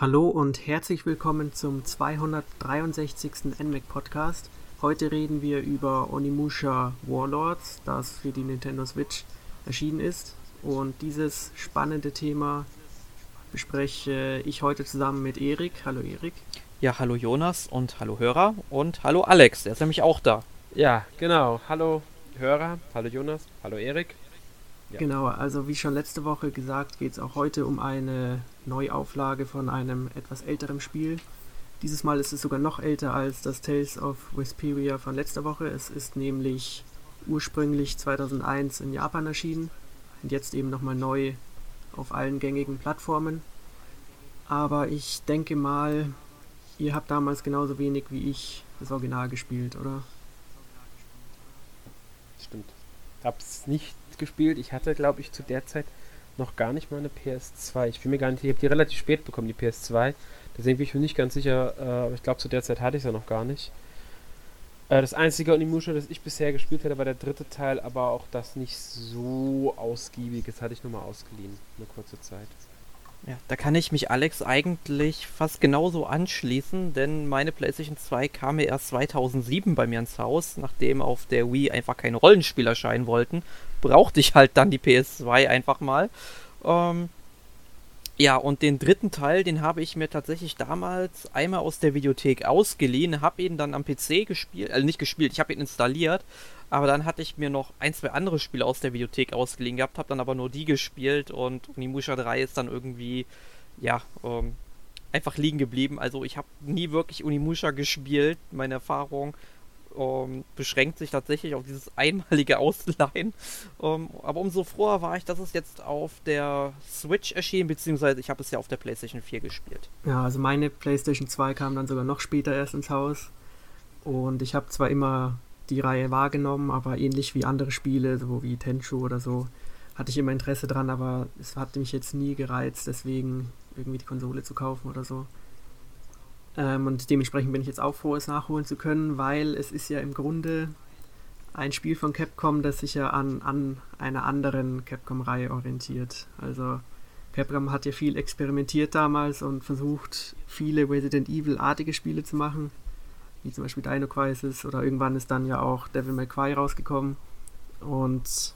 Hallo und herzlich willkommen zum 263. NMAC Podcast. Heute reden wir über Onimusha Warlords, das für die Nintendo Switch erschienen ist. Und dieses spannende Thema bespreche ich heute zusammen mit Erik. Hallo Erik. Ja, hallo Jonas und hallo Hörer und hallo Alex, der ist nämlich auch da. Ja, genau. Hallo Hörer, hallo Jonas, hallo Erik. Ja. Genau, also wie schon letzte Woche gesagt, geht es auch heute um eine Neuauflage von einem etwas älteren Spiel. Dieses Mal ist es sogar noch älter als das Tales of Vesperia von letzter Woche. Es ist nämlich ursprünglich 2001 in Japan erschienen und jetzt eben nochmal neu auf allen gängigen Plattformen. Aber ich denke mal, ihr habt damals genauso wenig wie ich das Original gespielt, oder? Stimmt. Hab's nicht gespielt. Ich hatte, glaube ich, zu der Zeit noch gar nicht mal eine PS2. Ich bin mir gar nicht, ich habe die relativ spät bekommen, die PS2. Deswegen bin ich mir nicht ganz sicher, äh, aber ich glaube, zu der Zeit hatte ich sie noch gar nicht. Äh, das einzige Onimusha, das ich bisher gespielt hatte, war der dritte Teil, aber auch das nicht so ausgiebig. Das hatte ich nur mal ausgeliehen, eine kurze Zeit. Ja, da kann ich mich Alex eigentlich fast genauso anschließen, denn meine PlayStation 2 kam mir erst 2007 bei mir ins Haus, nachdem auf der Wii einfach keine Rollenspiele erscheinen wollten, brauchte ich halt dann die PS2 einfach mal. Ähm, ja, und den dritten Teil, den habe ich mir tatsächlich damals einmal aus der Videothek ausgeliehen, habe ihn dann am PC gespielt, also nicht gespielt, ich habe ihn installiert, aber dann hatte ich mir noch ein, zwei andere Spiele aus der Videothek ausgeliehen gehabt, habe dann aber nur die gespielt und Unimusha 3 ist dann irgendwie, ja, ähm, einfach liegen geblieben. Also ich habe nie wirklich Unimusha gespielt, meine Erfahrung ähm, beschränkt sich tatsächlich auf dieses einmalige Ausleihen. Ähm, aber umso froher war ich, dass es jetzt auf der Switch erschien, beziehungsweise ich habe es ja auf der PlayStation 4 gespielt. Ja, also meine PlayStation 2 kam dann sogar noch später erst ins Haus. Und ich habe zwar immer die Reihe wahrgenommen, aber ähnlich wie andere Spiele, so wie Tenchu oder so, hatte ich immer Interesse dran, aber es hat mich jetzt nie gereizt, deswegen irgendwie die Konsole zu kaufen oder so. Ähm, und dementsprechend bin ich jetzt auch froh, es nachholen zu können, weil es ist ja im Grunde ein Spiel von Capcom, das sich ja an, an einer anderen Capcom-Reihe orientiert. Also Capcom hat ja viel experimentiert damals und versucht, viele Resident Evil-artige Spiele zu machen, wie zum Beispiel Dino Crisis oder irgendwann ist dann ja auch Devil May Cry rausgekommen. Und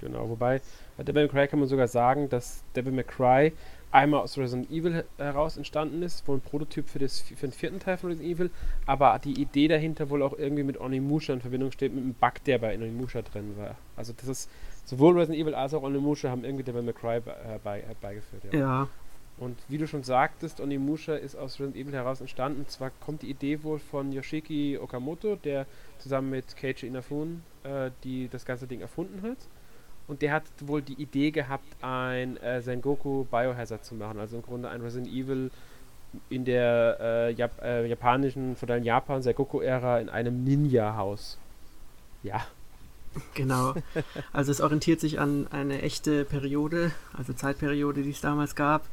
genau, wobei bei Devil May Cry kann man sogar sagen, dass Devil May Cry einmal aus Resident Evil heraus entstanden ist, wohl ein Prototyp für, das, für den vierten Teil von Resident Evil, aber die Idee dahinter wohl auch irgendwie mit Onimusha in Verbindung steht, mit einem Bug, der bei Onimusha drin war. Also das ist, sowohl Resident Evil als auch Onimusha haben irgendwie Devil May Cry äh, bei, äh, beigeführt. Ja. ja. Und wie du schon sagtest, Onimusha ist aus Resident Evil heraus entstanden. Und zwar kommt die Idee wohl von Yoshiki Okamoto, der zusammen mit Keiichi Inafune äh, die das ganze Ding erfunden hat und der hat wohl die Idee gehabt, ein äh, Sengoku Biohazard zu machen, also im Grunde ein Resident Evil in der äh, Jap äh, japanischen, von der Japan Sengoku-Ära in einem Ninja-Haus. Ja. Genau. Also es orientiert sich an eine echte Periode, also Zeitperiode, die es damals gab.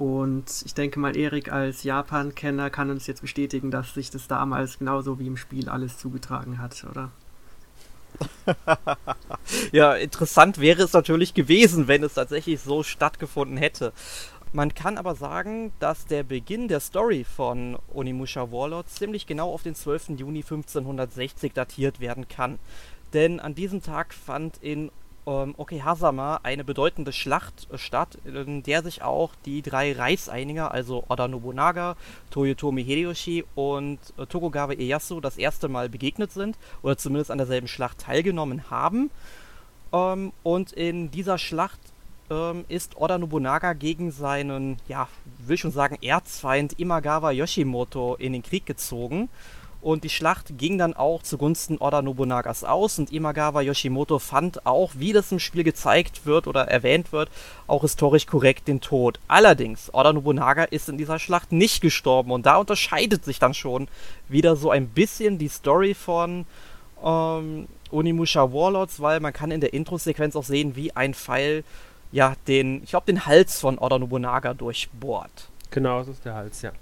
Und ich denke mal, Erik als Japan-Kenner kann uns jetzt bestätigen, dass sich das damals genauso wie im Spiel alles zugetragen hat, oder? ja, interessant wäre es natürlich gewesen, wenn es tatsächlich so stattgefunden hätte. Man kann aber sagen, dass der Beginn der Story von Onimusha Warlord ziemlich genau auf den 12. Juni 1560 datiert werden kann. Denn an diesem Tag fand in ähm, Okehazama eine bedeutende Schlacht äh, statt, in der sich auch die drei Reichseiniger, also Oda Nobunaga, Toyotomi Hideyoshi und äh, Tokugawa Ieyasu das erste Mal begegnet sind oder zumindest an derselben Schlacht teilgenommen haben. Ähm, und in dieser Schlacht ähm, ist Oda Nobunaga gegen seinen, ja, will schon sagen, Erzfeind Imagawa Yoshimoto in den Krieg gezogen und die Schlacht ging dann auch zugunsten Oda Nobunagas aus und Imagawa Yoshimoto fand auch, wie das im Spiel gezeigt wird oder erwähnt wird, auch historisch korrekt den Tod. Allerdings, Oda Nobunaga ist in dieser Schlacht nicht gestorben und da unterscheidet sich dann schon wieder so ein bisschen die Story von ähm, Onimusha Warlords, weil man kann in der Intro-Sequenz auch sehen, wie ein Pfeil ja den, ich glaube, den Hals von Oda Nobunaga durchbohrt. Genau, das ist der Hals, ja.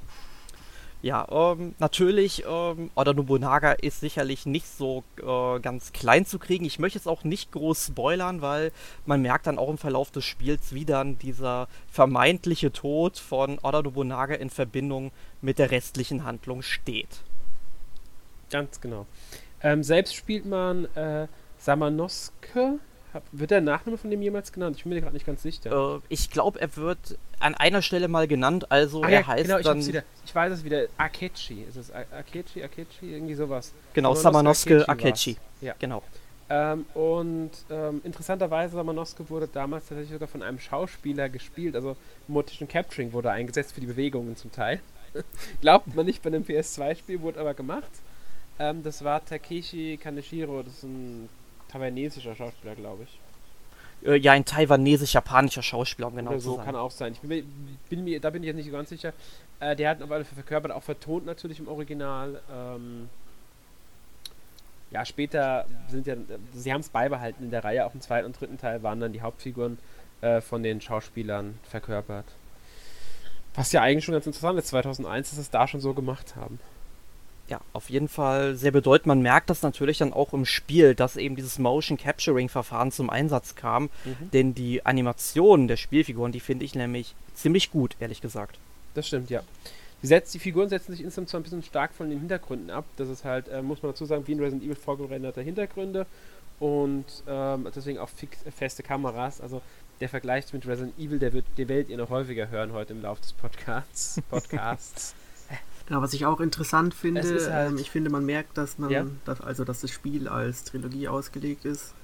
Ja, ähm, natürlich, ähm, Oda Nobunaga ist sicherlich nicht so äh, ganz klein zu kriegen. Ich möchte jetzt auch nicht groß spoilern, weil man merkt dann auch im Verlauf des Spiels, wie dann dieser vermeintliche Tod von Oda Nobunaga in Verbindung mit der restlichen Handlung steht. Ganz genau. Ähm, selbst spielt man äh, Samanoske, wird der Nachname von dem jemals genannt? Ich bin mir gerade nicht ganz sicher. Äh, ich glaube, er wird an einer Stelle mal genannt, also Ah, er ja, heißt genau, ich, dann... wieder. ich weiß es wieder. Akechi. Ist es Akechi, Akechi, irgendwie sowas. Genau, Samanosuke Samanosuke Akechi Akechi. Ja. Genau. Ähm, und ähm, interessanterweise, Samanosuke wurde damals tatsächlich sogar von einem Schauspieler gespielt. Also Motion Capturing wurde eingesetzt für die Bewegungen zum Teil. Glaubt man nicht bei einem PS2-Spiel, wurde aber gemacht. Ähm, das war Takeshi Kaneshiro, das ist ein taiwanesischer Schauspieler, glaube ich. Äh, ja, ein taiwanesisch-japanischer Schauspieler, um genau Oder zu so sein. kann auch sein. Ich bin, mir- bin mir, da bin ich jetzt nicht so ganz sicher. Äh, der hat auf alle Fälle verkörpert, auch vertont natürlich im Original. Ähm, ja, später sind ja, sie haben es beibehalten in der Reihe, auch im zweiten und dritten Teil waren dann die Hauptfiguren äh, von den Schauspielern verkörpert. Was ja eigentlich schon ganz interessant ist, 2001, dass sie es da schon so gemacht haben. Ja, auf jeden Fall sehr bedeutend. Man merkt das natürlich dann auch im Spiel, dass eben dieses Motion Capturing Verfahren zum Einsatz kam. Mhm. Denn die Animationen der Spielfiguren, die finde ich nämlich ziemlich gut, ehrlich gesagt. Das stimmt, ja. Die, setzt, die Figuren setzen sich insgesamt zwar ein bisschen stark von den Hintergründen ab. Das ist halt, äh, muss man dazu sagen, wie in Resident Evil vorgerenderte Hintergründe und ähm, deswegen auch fix, äh, feste Kameras. Also der Vergleich mit Resident Evil, der wird, der werdet ihr noch häufiger hören heute im Laufe des Podcasts. Podcasts. Ja, was ich auch interessant finde, halt- ähm, ich finde, man merkt, dass man, Ja. dass, also dass das Spiel als Trilogie ausgelegt ist,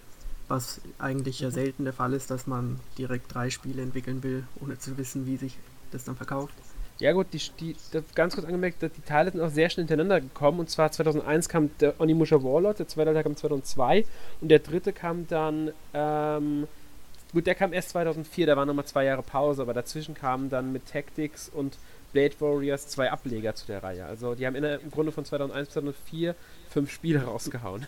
was eigentlich ja selten der Fall ist, dass man direkt drei Spiele entwickeln will, ohne zu wissen, wie sich das dann verkauft. Ja gut, die, die, ganz kurz angemerkt, dass die Teile sind auch sehr schnell hintereinander gekommen. Und zwar 2001 kam der Onimusha Warlord, der zweite Teil kam 2002 und der dritte kam dann, ähm, gut, der kam erst 2004, da war nochmal zwei Jahre Pause, aber dazwischen kamen dann mit Tactics und Blade Warriors zwei Ableger zu der Reihe. Also die haben in der, im Grunde von 2001 bis 2004 fünf Spiele rausgehauen.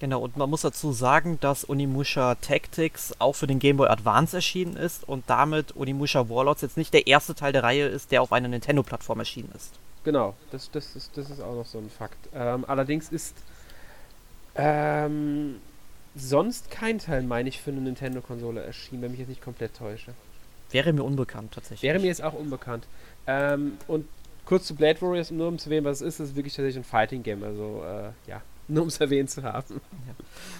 Genau, und man muss dazu sagen, dass Onimusha Tactics auch für den Game Boy Advance erschienen ist und damit Onimusha Warlords jetzt nicht der erste Teil der Reihe ist, der auf einer Nintendo-Plattform erschienen ist. Genau, das, das, ist, das ist auch noch so ein Fakt. Ähm, allerdings ist ähm, sonst kein Teil, meine ich, für eine Nintendo-Konsole erschienen, wenn mich jetzt nicht komplett täusche. Wäre mir unbekannt tatsächlich. Wäre mir jetzt auch unbekannt. Ähm, und kurz zu Blade Warriors, nur um zu erwähnen, was es ist, ist wirklich tatsächlich ein Fighting-Game, also äh, ja, nur um es erwähnt zu haben.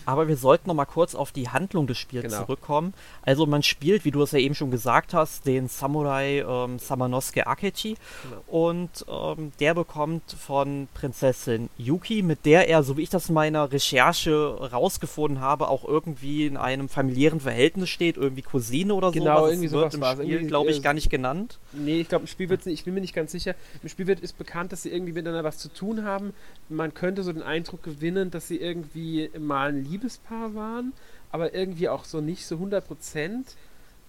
Aber wir sollten noch mal kurz auf die Handlung des Spiels Genau. zurückkommen. Also man spielt, wie du es ja eben schon gesagt hast, den Samurai ähm, Samanosuke Akechi Genau. und ähm, der bekommt von Prinzessin Yuki, mit der er, so wie ich das in meiner Recherche rausgefunden habe, auch irgendwie in einem familiären Verhältnis steht, irgendwie Cousine oder Genau, so. was irgendwie es wird sowas im. Spiel, glaube äh, ich, gar nicht genannt. Nee, ich glaube, im Spiel wird nicht, ich bin mir nicht ganz sicher. Im Spiel wird ist bekannt, dass sie irgendwie miteinander was zu tun haben. Man könnte so den Eindruck gewinnen, dass sie irgendwie mal ein Liebespaar waren, aber irgendwie auch so nicht so 100 Prozent.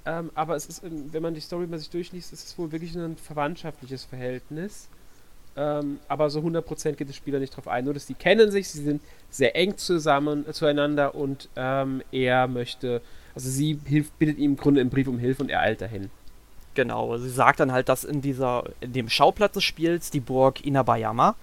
Ähm, aber es ist, ähm, wenn man die Story mal sich durchliest, ist es wohl wirklich ein verwandtschaftliches Verhältnis. Ähm, aber so 100% geht das Spieler nicht drauf ein. Nur, dass die kennen sich, sie sind sehr eng zusammen äh, zueinander und ähm, er möchte, also sie hilft, bittet ihm im Grunde im Brief um Hilfe und er eilt dahin. Genau, sie sagt dann halt, dass in dieser, in dem Schauplatz des Spiels, die Burg Inabayama,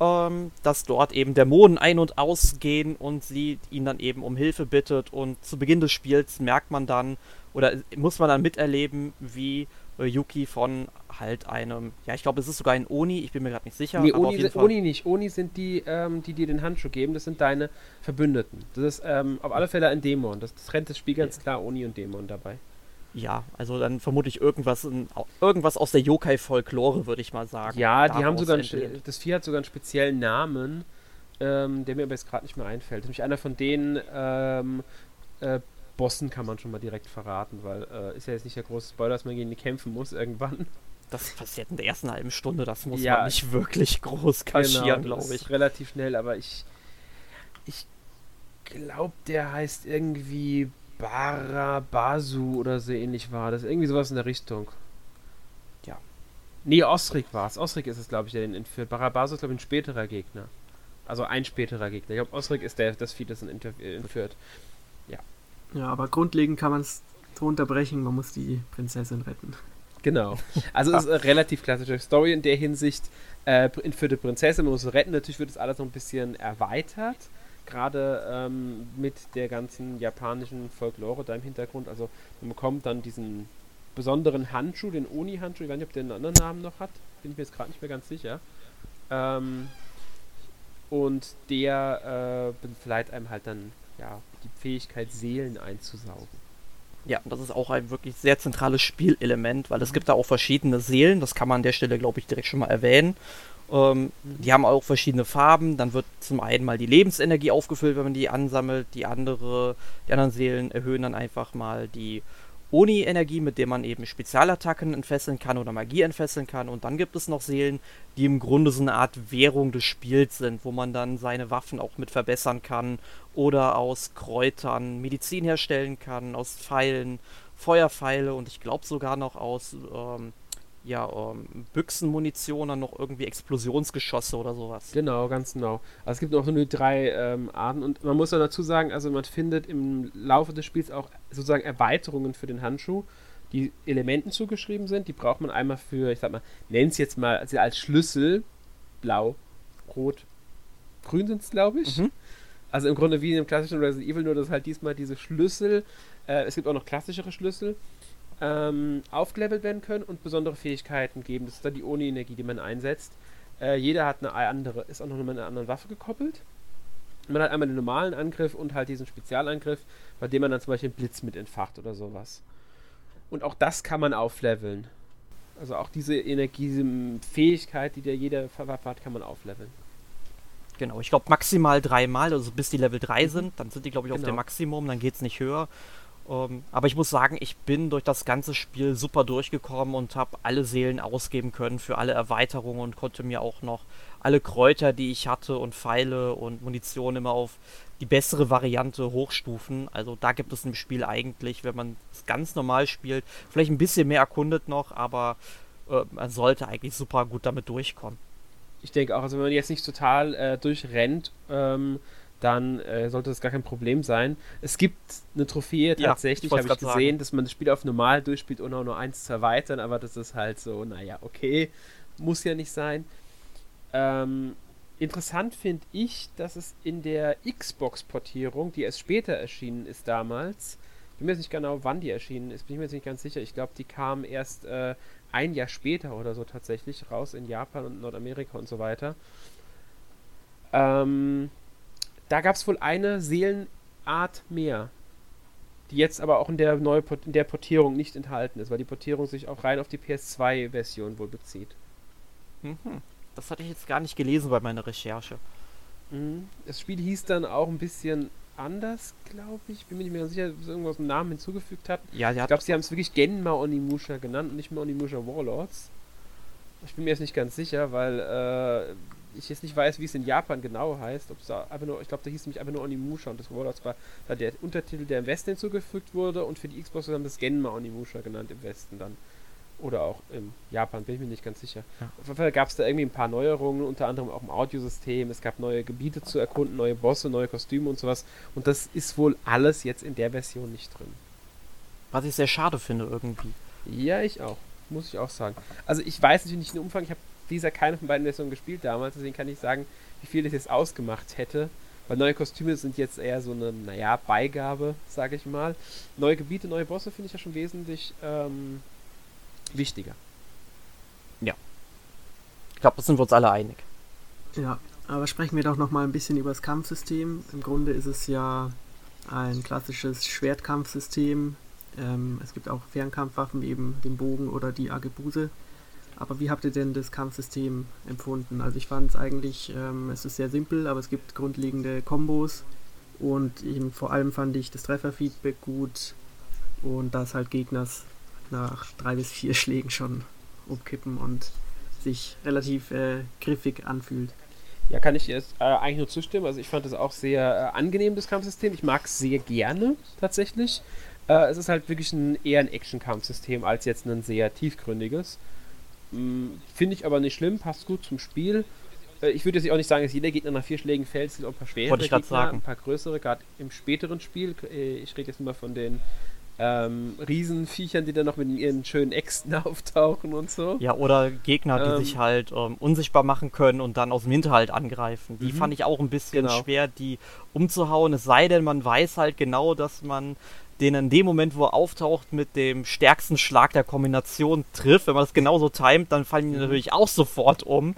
ähm, dass dort eben Dämonen ein- und ausgehen und sie ihn dann eben um Hilfe bittet und zu Beginn des Spiels merkt man dann oder muss man dann miterleben, wie äh, Yuki von halt einem, ja ich glaube es ist sogar ein Oni, ich bin mir gerade nicht sicher, nee, Oni, sind- Oni nicht. Oni sind die, ähm, die dir den Handschuh geben. Das sind deine Verbündeten. Das ist ähm, auf alle Fälle ein Dämon. Das, das trennt das Spiel ganz klar Oni und Dämon dabei. Ja, also dann vermute ich irgendwas, in, irgendwas aus der Yokai-Folklore, würde ich mal sagen. Ja, die haben sogar einen, entlehnt. das Vieh hat sogar einen speziellen Namen, ähm, der mir aber jetzt gerade nicht mehr einfällt. Nämlich einer von den ähm, äh, Bossen kann man schon mal direkt verraten, weil äh, ist ja jetzt nicht der große Spoiler, dass man gegen die kämpfen muss irgendwann. Das passiert in der ersten halben Stunde, das muss Ja. man nicht wirklich groß kaschieren, Genau, glaube ich. Relativ schnell, aber ich, ich glaube, der heißt irgendwie Barabasu oder so ähnlich war das. Irgendwie sowas in der Richtung. Ja. Nee, Osrik war es. Osrik ist es, glaube ich, der den entführt. Barabasu ist, glaube ich, ein späterer Gegner. Also ein späterer Gegner. Ich glaube, Osrik ist der, das Vieh, das ihn äh, entführt. Ja, aber grundlegend kann man es so unterbrechen, man muss die Prinzessin retten. Genau. Also es ist eine relativ klassische Story in der Hinsicht. Äh, für die Prinzessin, man muss sie retten. Natürlich wird das alles noch ein bisschen erweitert. Gerade ähm, mit der ganzen japanischen Folklore da im Hintergrund. Also man bekommt dann diesen besonderen Handschuh, den Oni-Handschuh. Ich weiß nicht, ob der einen anderen Namen noch hat. Bin ich mir jetzt gerade nicht mehr ganz sicher. Ähm, und der äh, verleiht einem halt dann ja, die Fähigkeit, Seelen einzusaugen. Ja, das ist auch ein wirklich sehr zentrales Spielelement, weil es gibt da auch verschiedene Seelen, das kann man an der Stelle, glaube ich, direkt schon mal erwähnen. Ähm, mhm. Die haben auch verschiedene Farben. Dann wird zum einen mal die Lebensenergie aufgefüllt, wenn man die ansammelt. Die andere, die anderen Seelen erhöhen dann einfach mal die Oni-Energie, mit der man eben Spezialattacken entfesseln kann oder Magie entfesseln kann. Und dann gibt es noch Seelen, die im Grunde so eine Art Währung des Spiels sind, wo man dann seine Waffen auch mit verbessern kann oder aus Kräutern Medizin herstellen kann, aus Pfeilen, Feuerpfeile und ich glaube sogar noch aus ähm, ja, ähm, Büchsenmunition, dann noch irgendwie Explosionsgeschosse oder sowas. Genau, ganz genau. Also es gibt noch nur drei ähm, Arten und man muss ja dazu sagen, also man findet im Laufe des Spiels auch sozusagen Erweiterungen für den Handschuh, die Elementen zugeschrieben sind. Die braucht man einmal für, ich sag mal, nennt es jetzt mal also als Schlüssel, blau, rot, grün sind es, glaube ich. Mhm. Also im Grunde wie in dem klassischen Resident Evil, nur dass halt diesmal diese Schlüssel, äh, es gibt auch noch klassischere Schlüssel, ähm, aufgelevelt werden können und besondere Fähigkeiten geben. Das ist dann die Oni-Energie, die man einsetzt. Äh, jeder hat eine andere, ist auch noch mit einer anderen Waffe gekoppelt. Man hat einmal den normalen Angriff und halt diesen Spezialangriff, bei dem man dann zum Beispiel einen Blitz mit entfacht oder sowas. Und auch das kann man aufleveln. Also auch diese Energie, diese Fähigkeit, die der jeder Waffe hat, kann man aufleveln. Genau, ich glaube maximal dreimal, also bis die Level 3 mhm. sind, dann sind die, glaube ich, genau. auf dem Maximum, dann geht es nicht höher. Ähm, aber ich muss sagen, ich bin durch das ganze Spiel super durchgekommen und habe alle Seelen ausgeben können für alle Erweiterungen und konnte mir auch noch alle Kräuter, die ich hatte und Pfeile und Munition immer auf die bessere Variante hochstufen. Also da gibt es im Spiel eigentlich, wenn man es ganz normal spielt, vielleicht ein bisschen mehr erkundet noch, aber äh, man sollte eigentlich super gut damit durchkommen. Ich denke auch, also wenn man jetzt nicht total äh, durchrennt, ähm, dann äh, sollte das gar kein Problem sein. Es gibt eine Trophäe tatsächlich, ja, habe ich gesehen, sagen. dass man das Spiel auf normal durchspielt, ohne auch nur eins zu erweitern, aber das ist halt so, naja, okay, muss ja nicht sein. Ähm, interessant finde ich, dass es in der Xbox-Portierung, die erst später erschienen ist damals, ich bin mir jetzt nicht genau, wann die erschienen ist, bin ich mir jetzt nicht ganz sicher. Ich glaube, die kam erst äh, ein Jahr später oder so tatsächlich raus in Japan und Nordamerika und so weiter. Ähm, da gab es wohl eine Seelenart mehr, die jetzt aber auch in der, neue, in der Portierung nicht enthalten ist, weil die Portierung sich auch rein auf die PS2-Version wohl bezieht. Mhm. Das hatte ich jetzt gar nicht gelesen bei meiner Recherche. Mhm. Das Spiel hieß dann auch ein bisschen anders, glaube ich. Bin mir nicht mehr sicher, ob sie irgendwas im Namen hinzugefügt hat. Ja, ich glaube, sie haben es wirklich Genma Onimusha genannt und nicht mehr Onimusha Warlords. Ich bin mir jetzt nicht ganz sicher, weil äh, ich jetzt nicht weiß, wie es in Japan genau heißt. Ob es da einfach nur, ich glaube, da hieß nämlich einfach nur Onimusha und das wurde zwar da der Untertitel, der im Westen hinzugefügt wurde und für die Xbox haben das Genma Onimusha genannt im Westen dann. Oder auch in Japan, bin ich mir nicht ganz sicher. Ja. Auf jeden Fall gab es da irgendwie ein paar Neuerungen, unter anderem auch im Audiosystem. Es gab neue Gebiete zu erkunden, neue Bosse, neue Kostüme und sowas. Und das ist wohl alles jetzt in der Version nicht drin. Was ich sehr schade finde irgendwie. Ja, ich auch. Muss ich auch sagen. Also ich weiß natürlich nicht den Umfang, ich habe gesagt, keine von beiden Versionen gespielt damals, deswegen kann ich sagen, wie viel das jetzt ausgemacht hätte. Weil neue Kostüme sind jetzt eher so eine, naja, Beigabe, sage ich mal. Neue Gebiete, neue Bosse finde ich ja schon wesentlich ähm, wichtiger. Ja. Ich glaube, da sind wir uns alle einig. Ja, aber sprechen wir doch noch mal ein bisschen über das Kampfsystem. Im Grunde ist es ja ein klassisches Schwertkampfsystem. Ähm, es gibt auch Fernkampfwaffen eben den Bogen oder die Agebuse. Aber wie habt ihr denn das Kampfsystem empfunden? Also ich fand es eigentlich, ähm, es ist sehr simpel, aber es gibt grundlegende Kombos und eben vor allem fand ich das Trefferfeedback gut und dass halt Gegners nach drei bis vier Schlägen schon umkippen und sich relativ äh, griffig anfühlt. Ja, kann ich jetzt äh, eigentlich nur zustimmen. Also ich fand es auch sehr äh, angenehm, das Kampfsystem. Ich mag es sehr gerne tatsächlich. Äh, es ist halt wirklich ein, eher ein Action-Kampfsystem als jetzt ein sehr tiefgründiges. Hm, finde ich aber nicht schlimm, passt gut zum Spiel. Äh, ich würde jetzt auch nicht sagen, dass jeder Gegner nach vier Schlägen fällt, es sind auch ein paar schwere Gegner, sagen. ein paar größere, gerade im späteren Spiel. Äh, ich rede jetzt immer von den ähm, Riesenviechern, die dann noch mit ihren schönen Äxten auftauchen und so. Ja, oder Gegner, die Ähm. sich halt ähm, unsichtbar machen können und dann aus dem Hinterhalt angreifen. Die Mhm. fand ich auch ein bisschen Genau. schwer, die umzuhauen. Es sei denn, man weiß halt genau, dass man den in dem Moment, wo er auftaucht, mit dem stärksten Schlag der Kombination trifft. Wenn man das genauso timet, dann fallen die Mhm. natürlich auch sofort um.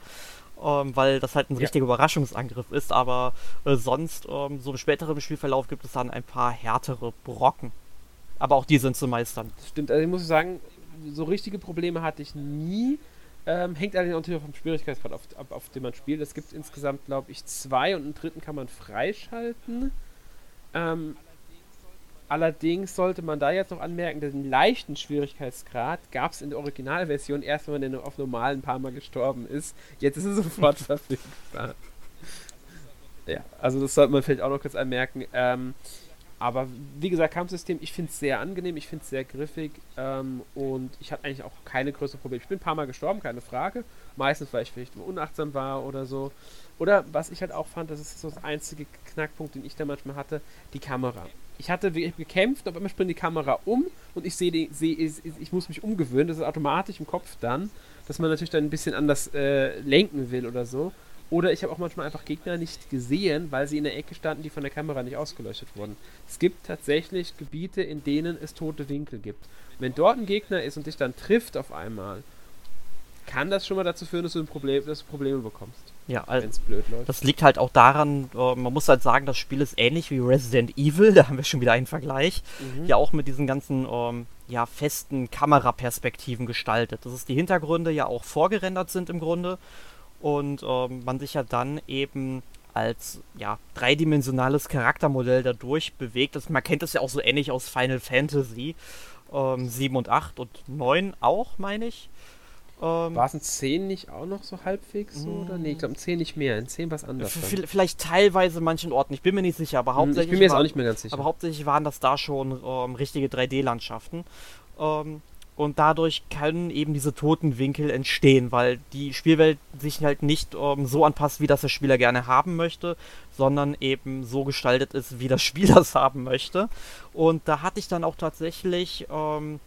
Ähm, weil das halt ein Ja. richtiger Überraschungsangriff ist, aber äh, sonst, ähm, so im späteren Spielverlauf gibt es dann ein paar härtere Brocken. Aber auch die sind zu meistern. Stimmt, also ich muss sagen, so richtige Probleme hatte ich nie. Ähm, hängt allerdings natürlich auch vom Schwierigkeitsgrad auf, ab, auf dem man spielt. Es gibt insgesamt, glaube ich, zwei und einen dritten kann man freischalten. Ähm, allerdings sollte man da jetzt noch anmerken, den leichten Schwierigkeitsgrad gab es in der Originalversion erst, wenn man auf normalen ein paar Mal gestorben ist. Jetzt ist es sofort verfügbar. Ja, also das sollte man vielleicht auch noch kurz anmerken. Ähm, aber wie gesagt, Kampfsystem, ich finde es sehr angenehm, ich finde es sehr griffig ähm, und ich hatte eigentlich auch keine größeren Probleme. Ich bin ein paar Mal gestorben, keine Frage. Meistens, weil ich vielleicht unachtsam war oder so. Oder was ich halt auch fand, das ist so das einzige Knackpunkt, den ich da manchmal hatte, die Kamera. Ich hatte wirklich gekämpft, auf einmal springt die Kamera um und ich sehe, sehe ich, ich muss mich umgewöhnen, das ist automatisch im Kopf dann, dass man natürlich dann ein bisschen anders äh, lenken will oder so. Oder ich habe auch manchmal einfach Gegner nicht gesehen, weil sie in der Ecke standen, die von der Kamera nicht ausgeleuchtet wurden. Es gibt tatsächlich Gebiete, in denen es tote Winkel gibt. Wenn dort ein Gegner ist und dich dann trifft auf einmal, kann das schon mal dazu führen, dass du, ein Problem, dass du Probleme bekommst, Ja, wenn also es blöd läuft. Das liegt halt auch daran, äh, man muss halt sagen, das Spiel ist ähnlich wie Resident Evil, da haben wir schon wieder einen Vergleich. Mhm. Ja, auch mit diesen ganzen ähm, ja, festen Kameraperspektiven gestaltet. Das ist die Hintergründe ja auch vorgerendert sind im Grunde und ähm, man sich ja dann eben als ja, dreidimensionales Charaktermodell dadurch bewegt. Das, man kennt das ja auch so ähnlich aus Final Fantasy ähm, 7 und 8 und 9 auch, meine ich. Ähm, War es in 10 nicht auch noch so halbwegs so? Oder? Nee, ich glaube in 10 nicht mehr. In 10 was anderes. vielleicht teilweise manchen Orten, ich bin mir nicht sicher, aber Hm, hauptsächlich ich bin mir jetzt war- auch nicht mehr ganz sicher. Aber hauptsächlich waren das da schon ähm, richtige 3D-Landschaften. Ähm, und dadurch können eben diese toten Winkel entstehen, weil die Spielwelt sich halt nicht ähm, so anpasst, wie das der Spieler gerne haben möchte, sondern eben so gestaltet ist, wie das Spiel das haben möchte. Und da hatte ich dann auch tatsächlich ähm,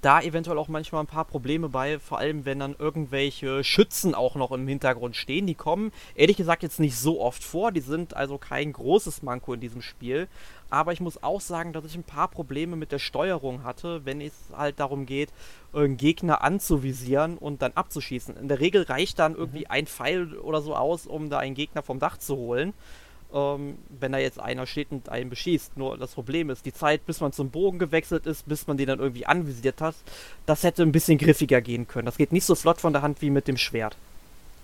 da eventuell auch manchmal ein paar Probleme bei, vor allem wenn dann irgendwelche Schützen auch noch im Hintergrund stehen. Die kommen ehrlich gesagt jetzt nicht so oft vor, die sind also kein großes Manko in diesem Spiel. Aber ich muss auch sagen, dass ich ein paar Probleme mit der Steuerung hatte, wenn es halt darum geht, einen Gegner anzuvisieren und dann abzuschießen. In der Regel reicht dann irgendwie ein Pfeil oder so aus, um da einen Gegner vom Dach zu holen ähm, wenn da jetzt einer steht und einen beschießt. Nur das Problem ist, die Zeit, bis man zum Bogen gewechselt ist, bis man den dann irgendwie anvisiert hat, das hätte ein bisschen griffiger gehen können. Das geht nicht so flott von der Hand wie mit dem Schwert.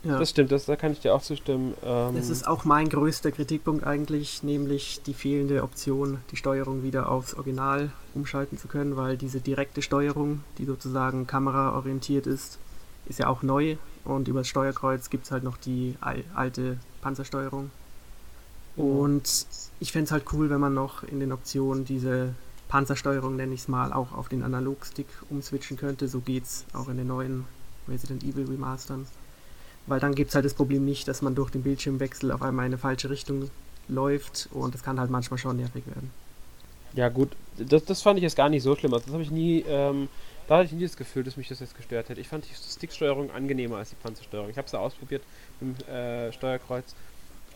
Ja. Das stimmt, das, da kann ich dir auch zustimmen. Ähm, Das ist auch mein größter Kritikpunkt eigentlich, nämlich die fehlende Option, die Steuerung wieder aufs Original umschalten zu können, weil diese direkte Steuerung, die sozusagen kameraorientiert ist, ist ja auch neu und über das Steuerkreuz gibt es halt noch die al alte Panzersteuerung. Und ich fände es halt cool, wenn man noch in den Optionen diese Panzersteuerung, nenne ich es mal, auch auf den Analogstick umswitchen könnte. So geht's auch in den neuen Resident Evil Remastern. Weil dann gibt es halt das Problem nicht, dass man durch den Bildschirmwechsel auf einmal in eine falsche Richtung läuft und das kann halt manchmal schon nervig werden. Ja, gut, das, das fand ich jetzt gar nicht so schlimm. Also, das habe ich nie, ähm, da hatte ich nie das Gefühl, dass mich das jetzt gestört hätte. Ich fand die Sticksteuerung angenehmer als die Panzersteuerung. Ich habe es ja ausprobiert mit dem äh, Steuerkreuz.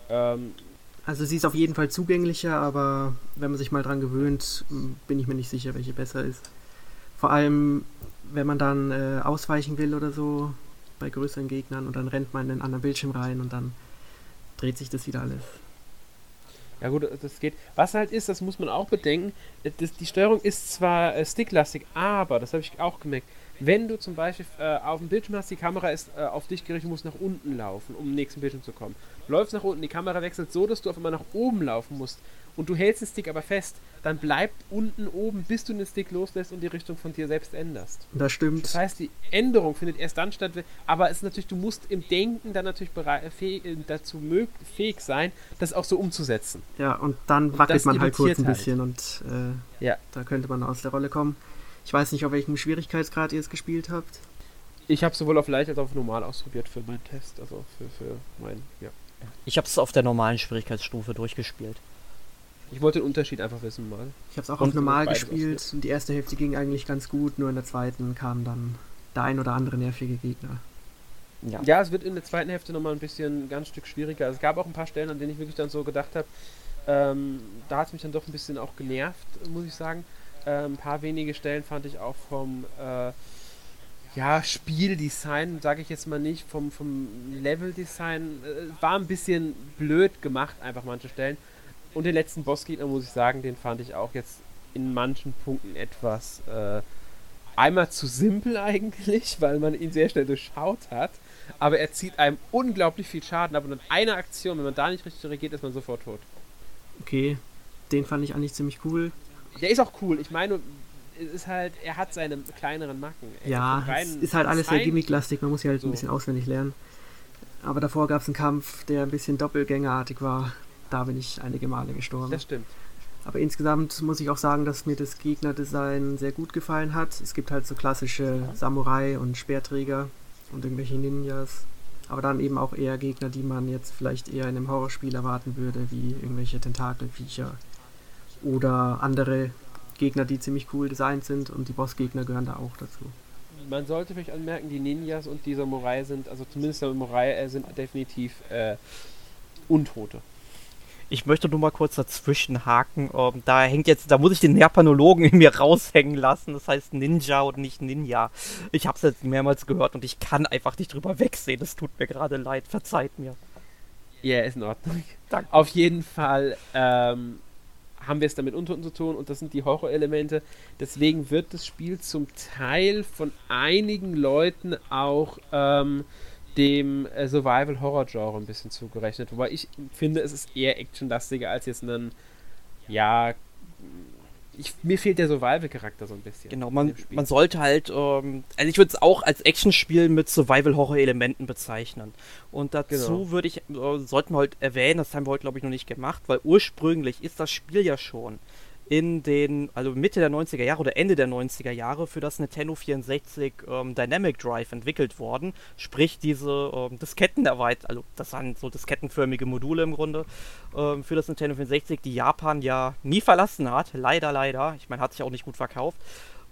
Ähm, Also sie ist auf jeden Fall zugänglicher, aber wenn man sich mal dran gewöhnt, bin ich mir nicht sicher, welche besser ist. Vor allem, wenn man dann äh, ausweichen will oder so bei größeren Gegnern und dann rennt man in einen anderen Bildschirm rein und dann dreht sich das wieder alles. Ja gut, das geht. Was halt ist, das muss man auch bedenken, das, die Steuerung ist zwar äh, sticklastig, aber, das habe ich auch gemerkt, wenn du zum Beispiel äh, auf dem Bildschirm hast, die Kamera ist äh, auf dich gerichtet, du musst nach unten laufen, um den nächsten Bildschirm zu kommen. Läufst nach unten, die Kamera wechselt so, dass du auf einmal nach oben laufen musst und du hältst den Stick aber fest, dann bleibt unten oben, bis du den Stick loslässt und die Richtung von dir selbst änderst. Und das stimmt. Das heißt, die Änderung findet erst dann statt, aber es ist natürlich, du musst im Denken dann natürlich fähig, äh, dazu mög fähig sein, das auch so umzusetzen. Ja, und dann Und wackelt das man halt kurz ein halt. bisschen und äh, Ja. da könnte man aus der Rolle kommen. Ich weiß nicht, auf welchem Schwierigkeitsgrad ihr es gespielt habt. Ich habe sowohl auf leicht als auch auf normal ausprobiert für meinen Test, also für, für mein, ja. Ich habe es auf der normalen Schwierigkeitsstufe durchgespielt. Ich wollte den Unterschied einfach wissen mal. Ich habe es auch Und auf normal gespielt und die erste Hälfte ging eigentlich ganz gut, nur in der zweiten kam dann der ein oder andere nervige Gegner. Ja. Ja, es wird in der zweiten Hälfte nochmal ein bisschen ein ganz Stück schwieriger. Also es gab auch ein paar Stellen, an denen ich wirklich dann so gedacht habe, ähm, da hat es mich dann doch ein bisschen auch genervt, muss ich sagen. Ähm, ein paar wenige Stellen fand ich auch vom äh, ja, Spieldesign, sage ich jetzt mal nicht, vom, vom Leveldesign, äh, war ein bisschen blöd gemacht, einfach manche Stellen. Und den letzten Bossgegner, muss ich sagen, den fand ich auch jetzt in manchen Punkten etwas äh, einmal zu simpel eigentlich, weil man ihn sehr schnell durchschaut hat. Aber er zieht einem unglaublich viel Schaden ab und in einer Aktion, wenn man da nicht richtig reagiert, ist man sofort tot. Okay, den fand ich eigentlich ziemlich cool. Der ist auch cool. Ich meine, es ist halt, er hat seine kleineren Macken. Er Ja, es ist halt alles sehr gimmicklastig, man muss ja halt So. ein bisschen auswendig lernen. Aber davor gab es einen Kampf, der ein bisschen doppelgängerartig war. Da bin ich einige Male gestorben. Das stimmt. Aber insgesamt muss ich auch sagen, dass mir das Gegnerdesign sehr gut gefallen hat. Es gibt halt so klassische Samurai und Speerträger und irgendwelche Ninjas. Aber dann eben auch eher Gegner, die man jetzt vielleicht eher in einem Horrorspiel erwarten würde, wie irgendwelche Tentakelviecher. Oder andere Gegner, die ziemlich cool designt sind und die Bossgegner gehören da auch dazu. Man sollte vielleicht anmerken, die Ninjas und die Samurai sind, also zumindest der Samurai, äh, sind definitiv äh, Untote. Ich möchte nur mal kurz dazwischen haken. Ähm, da hängt jetzt, da muss ich den Japanologen in mir raushängen lassen. Das heißt Ninja und nicht Ninja. Ich habe es jetzt mehrmals gehört und ich kann einfach nicht drüber wegsehen. Es tut mir gerade leid. Verzeiht mir. Ja, ist in Ordnung. Danke. Auf jeden Fall ähm, haben wir es damit Untoten zu tun und das sind die Horrorelemente. Deswegen wird das Spiel zum Teil von einigen Leuten auch ähm, dem äh, Survival-Horror-Genre ein bisschen zugerechnet. Wobei ich finde, es ist eher actionlastiger als jetzt ein, ja, ich, mir fehlt der Survival-Charakter so ein bisschen. Genau, man, man sollte halt, ähm, also ich würde es auch als Actionspiel mit Survival-Horror-Elementen bezeichnen. Und dazu Genau. würde ich, äh, sollten wir heute erwähnen, das haben wir heute glaube ich noch nicht gemacht, weil ursprünglich ist das Spiel ja schon in den, also Mitte der 90er Jahre oder Ende der 90er Jahre für das Nintendo 64 ähm, Dynamic Drive entwickelt worden. Sprich, diese ähm, Disketten erweitert, also das waren so diskettenförmige Module im Grunde ähm, für das Nintendo 64, die Japan ja nie verlassen hat. Leider, leider. Ich meine, hat sich auch nicht gut verkauft.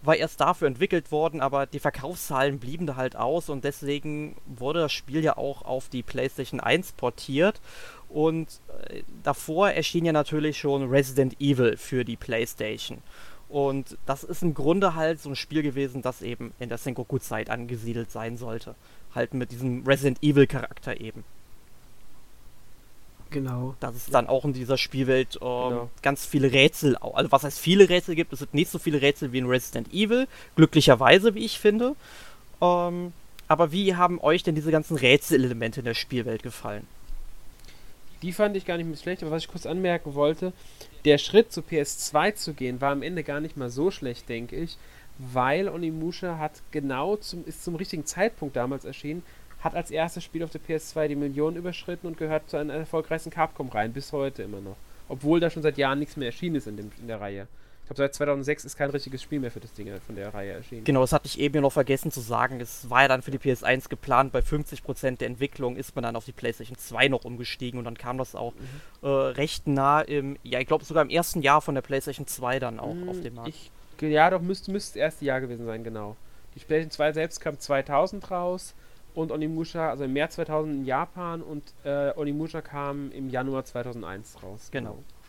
War erst dafür entwickelt worden, aber die Verkaufszahlen blieben da halt aus und deswegen wurde das Spiel ja auch auf die PlayStation 1 portiert. Und äh, davor erschien ja natürlich schon Resident Evil für die PlayStation. Und das ist im Grunde halt so ein Spiel gewesen, das eben in der Sengoku-Zeit angesiedelt sein sollte. Halt mit diesem Resident Evil-Charakter eben. Genau. Dass es dann auch in dieser Spielwelt ähm, Genau. ganz viele Rätsel, also was heißt viele Rätsel gibt, es sind nicht so viele Rätsel wie in Resident Evil, glücklicherweise, wie ich finde. Ähm, aber wie haben euch denn diese ganzen Rätselelemente in der Spielwelt gefallen? Die fand ich gar nicht mehr schlecht, aber was ich kurz anmerken wollte, der Schritt zu PS2 zu gehen, war am Ende gar nicht mal so schlecht, denke ich, weil Onimusha hat genau zum, ist zum richtigen Zeitpunkt damals erschienen, hat als erstes Spiel auf der PS2 die Millionen überschritten und gehört zu einer erfolgreichsten Capcom rein, bis heute immer noch. Obwohl da schon seit Jahren nichts mehr erschienen ist in, dem, in der Reihe. Ich glaube, seit 2006 ist kein richtiges Spiel mehr für das Ding von der Reihe erschienen. Genau, das hatte ich eben ja noch vergessen zu sagen. Es war ja dann für die PS1 geplant, bei 50% der Entwicklung ist man dann auf die PlayStation 2 noch umgestiegen und dann kam das auch Mhm. äh, recht nah im, ja, ich glaube sogar im ersten Jahr von der PlayStation 2 dann auch auf Mm, dem Markt. Ich, ja, doch, müsste, müsste das erste Jahr gewesen sein, genau. Die PlayStation 2 selbst kam 2000 raus und Onimusha, also im März 2000 in Japan und äh, Onimusha kam im Januar 2001 raus. Genau. Ja.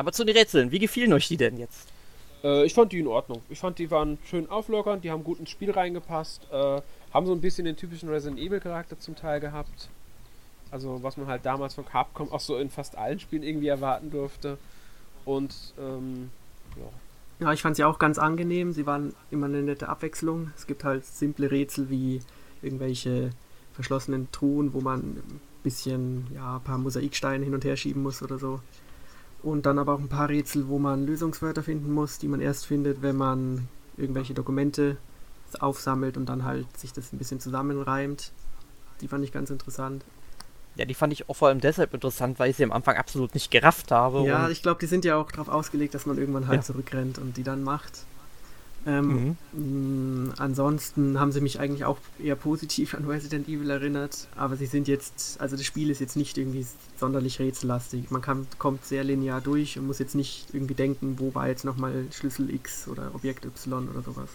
Aber zu den Rätseln, wie gefielen euch die denn jetzt? Äh, ich fand die in Ordnung. Ich fand, die waren schön auflockernd, die haben gut ins Spiel reingepasst, äh, haben so ein bisschen den typischen Resident Evil Charakter zum Teil gehabt. Also was man halt damals von Capcom auch so in fast allen Spielen irgendwie erwarten durfte. Und ähm, ja. Ja, ich fand sie auch ganz angenehm. Sie waren immer eine nette Abwechslung. Es gibt halt simple Rätsel wie irgendwelche verschlossenen Truhen, wo man ein bisschen, ja, ein paar Mosaiksteine hin und her schieben muss oder so. Und dann aber auch ein paar Rätsel, wo man Lösungswörter finden muss, die man erst findet, wenn man irgendwelche Dokumente aufsammelt und dann halt sich das ein bisschen zusammenreimt. Die fand ich ganz interessant. Ja, die fand ich auch vor allem deshalb interessant, weil ich sie am Anfang absolut nicht gerafft habe. Ja, ich glaube, die sind ja auch darauf ausgelegt, dass man irgendwann halt Ja. zurückrennt und die dann macht. Ähm, mhm. Ansonsten haben sie mich eigentlich auch eher positiv an Resident Evil erinnert, aber sie sind jetzt, also das Spiel ist jetzt nicht irgendwie sonderlich rätsellastig. Man kann, kommt sehr linear durch und muss jetzt nicht irgendwie denken, wo war jetzt nochmal Schlüssel X oder Objekt Y oder sowas.